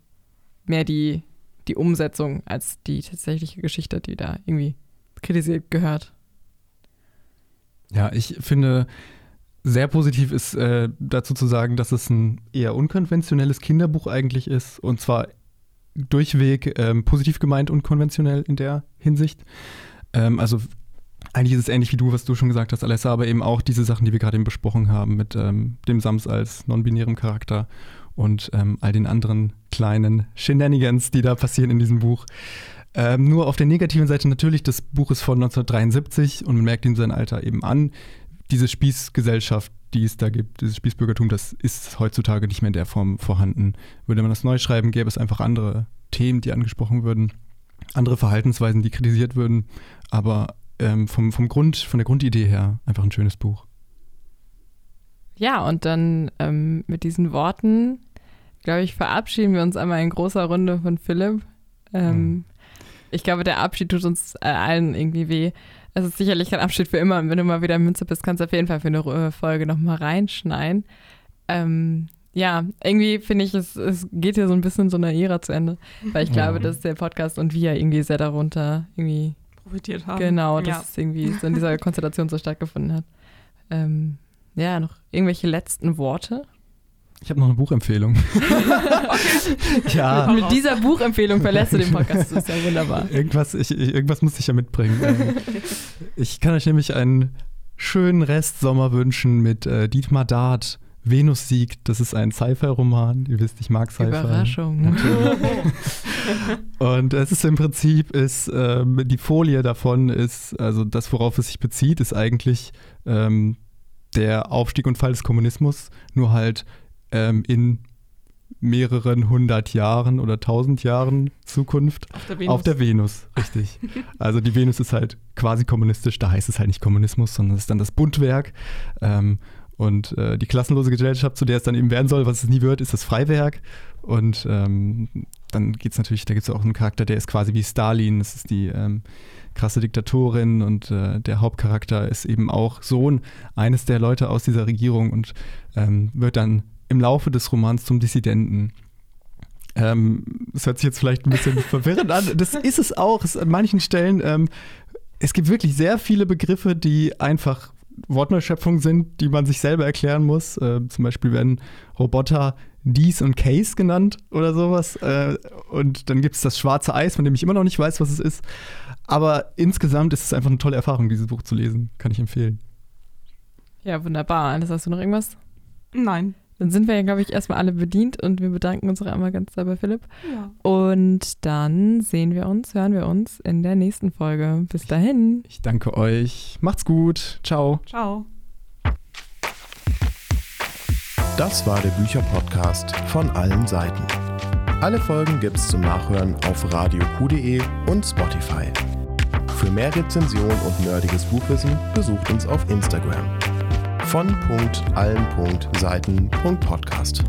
mehr die, die Umsetzung als die tatsächliche Geschichte, die da irgendwie kritisiert gehört. Ja, ich finde, sehr positiv ist äh, dazu zu sagen, dass es ein eher unkonventionelles Kinderbuch eigentlich ist. Und zwar durchweg ähm, positiv gemeint und konventionell in der Hinsicht. Ähm, also eigentlich ist es ähnlich wie du, was du schon gesagt hast, Alessa, aber eben auch diese Sachen, die wir gerade eben besprochen haben, mit ähm, dem Sams als non-binärem Charakter und ähm, all den anderen kleinen Shenanigans, die da passieren in diesem Buch. Ähm, nur auf der negativen Seite natürlich, das Buch ist von 1973 und man merkt ihm sein Alter eben an. Diese Spießgesellschaft, die es da gibt, dieses Spießbürgertum, das ist heutzutage nicht mehr in der Form vorhanden. Würde man das neu schreiben, gäbe es einfach andere Themen, die angesprochen würden, andere Verhaltensweisen, die kritisiert würden. Aber ähm, vom, vom Grund, von der Grundidee her einfach ein schönes Buch. Ja, und dann ähm, mit diesen Worten, glaube ich, verabschieden wir uns einmal in großer Runde von Philipp. Ähm, mhm. Ich glaube, der Abschied tut uns äh, allen irgendwie weh. Es ist sicherlich kein Abschied für immer. Und wenn du mal wieder in Münze bist, kannst du auf jeden Fall für eine äh, Folge nochmal reinschneiden. Ähm, ja, irgendwie finde ich, es, es geht hier so ein bisschen so einer Ära zu Ende. Weil ich glaube, dass der Podcast und wir irgendwie sehr darunter irgendwie profitiert haben. Genau, dass ja. es irgendwie so in dieser Konstellation so stattgefunden hat. Ähm, ja, noch irgendwelche letzten Worte? Ich habe noch eine Buchempfehlung. ja. Mit dieser Buchempfehlung verlässt du den Podcast. Das ist ja wunderbar. Irgendwas, ich, irgendwas muss ich ja mitbringen. Ähm, ich kann euch nämlich einen schönen Restsommer wünschen mit äh, Dietmar Dart. Venus siegt, das ist ein Sci-Fi-Roman. Ihr wisst, ich mag Sci-Fi. Überraschung. Und es ist im Prinzip, ist, ähm, die Folie davon ist, also das, worauf es sich bezieht, ist eigentlich ähm, der Aufstieg und Fall des Kommunismus, nur halt ähm, in mehreren hundert Jahren oder tausend Jahren Zukunft auf der Venus, auf der Venus richtig. also die Venus ist halt quasi kommunistisch, da heißt es halt nicht Kommunismus, sondern es ist dann das Bundwerk. Ähm, und äh, die klassenlose Gesellschaft, zu der es dann eben werden soll, was es nie wird, ist das Freiwerk. Und ähm, dann geht es natürlich, da gibt es auch einen Charakter, der ist quasi wie Stalin, das ist die ähm, krasse Diktatorin und äh, der Hauptcharakter ist eben auch Sohn eines der Leute aus dieser Regierung und ähm, wird dann im Laufe des Romans zum Dissidenten. Ähm, das hört sich jetzt vielleicht ein bisschen verwirrend an. Das ist es auch. Es, an manchen Stellen, ähm, es gibt wirklich sehr viele Begriffe, die einfach Wortneuschöpfungen sind, die man sich selber erklären muss. Äh, zum Beispiel werden Roboter dies und Case genannt oder sowas. Äh, und dann gibt es das schwarze Eis, von dem ich immer noch nicht weiß, was es ist. Aber insgesamt ist es einfach eine tolle Erfahrung, dieses Buch zu lesen. Kann ich empfehlen. Ja, wunderbar. Alles hast du noch irgendwas? Nein. Dann sind wir ja, glaube ich, erstmal alle bedient und wir bedanken uns auch einmal ganz doll bei Philipp. Ja. Und dann sehen wir uns, hören wir uns in der nächsten Folge. Bis dahin. Ich danke euch. Macht's gut. Ciao. Ciao. Das war der Bücherpodcast von allen Seiten. Alle Folgen gibt's zum Nachhören auf radioq.de und Spotify. Für mehr Rezension und nerdiges Buchwissen besucht uns auf Instagram von.allen.seiten.podcast.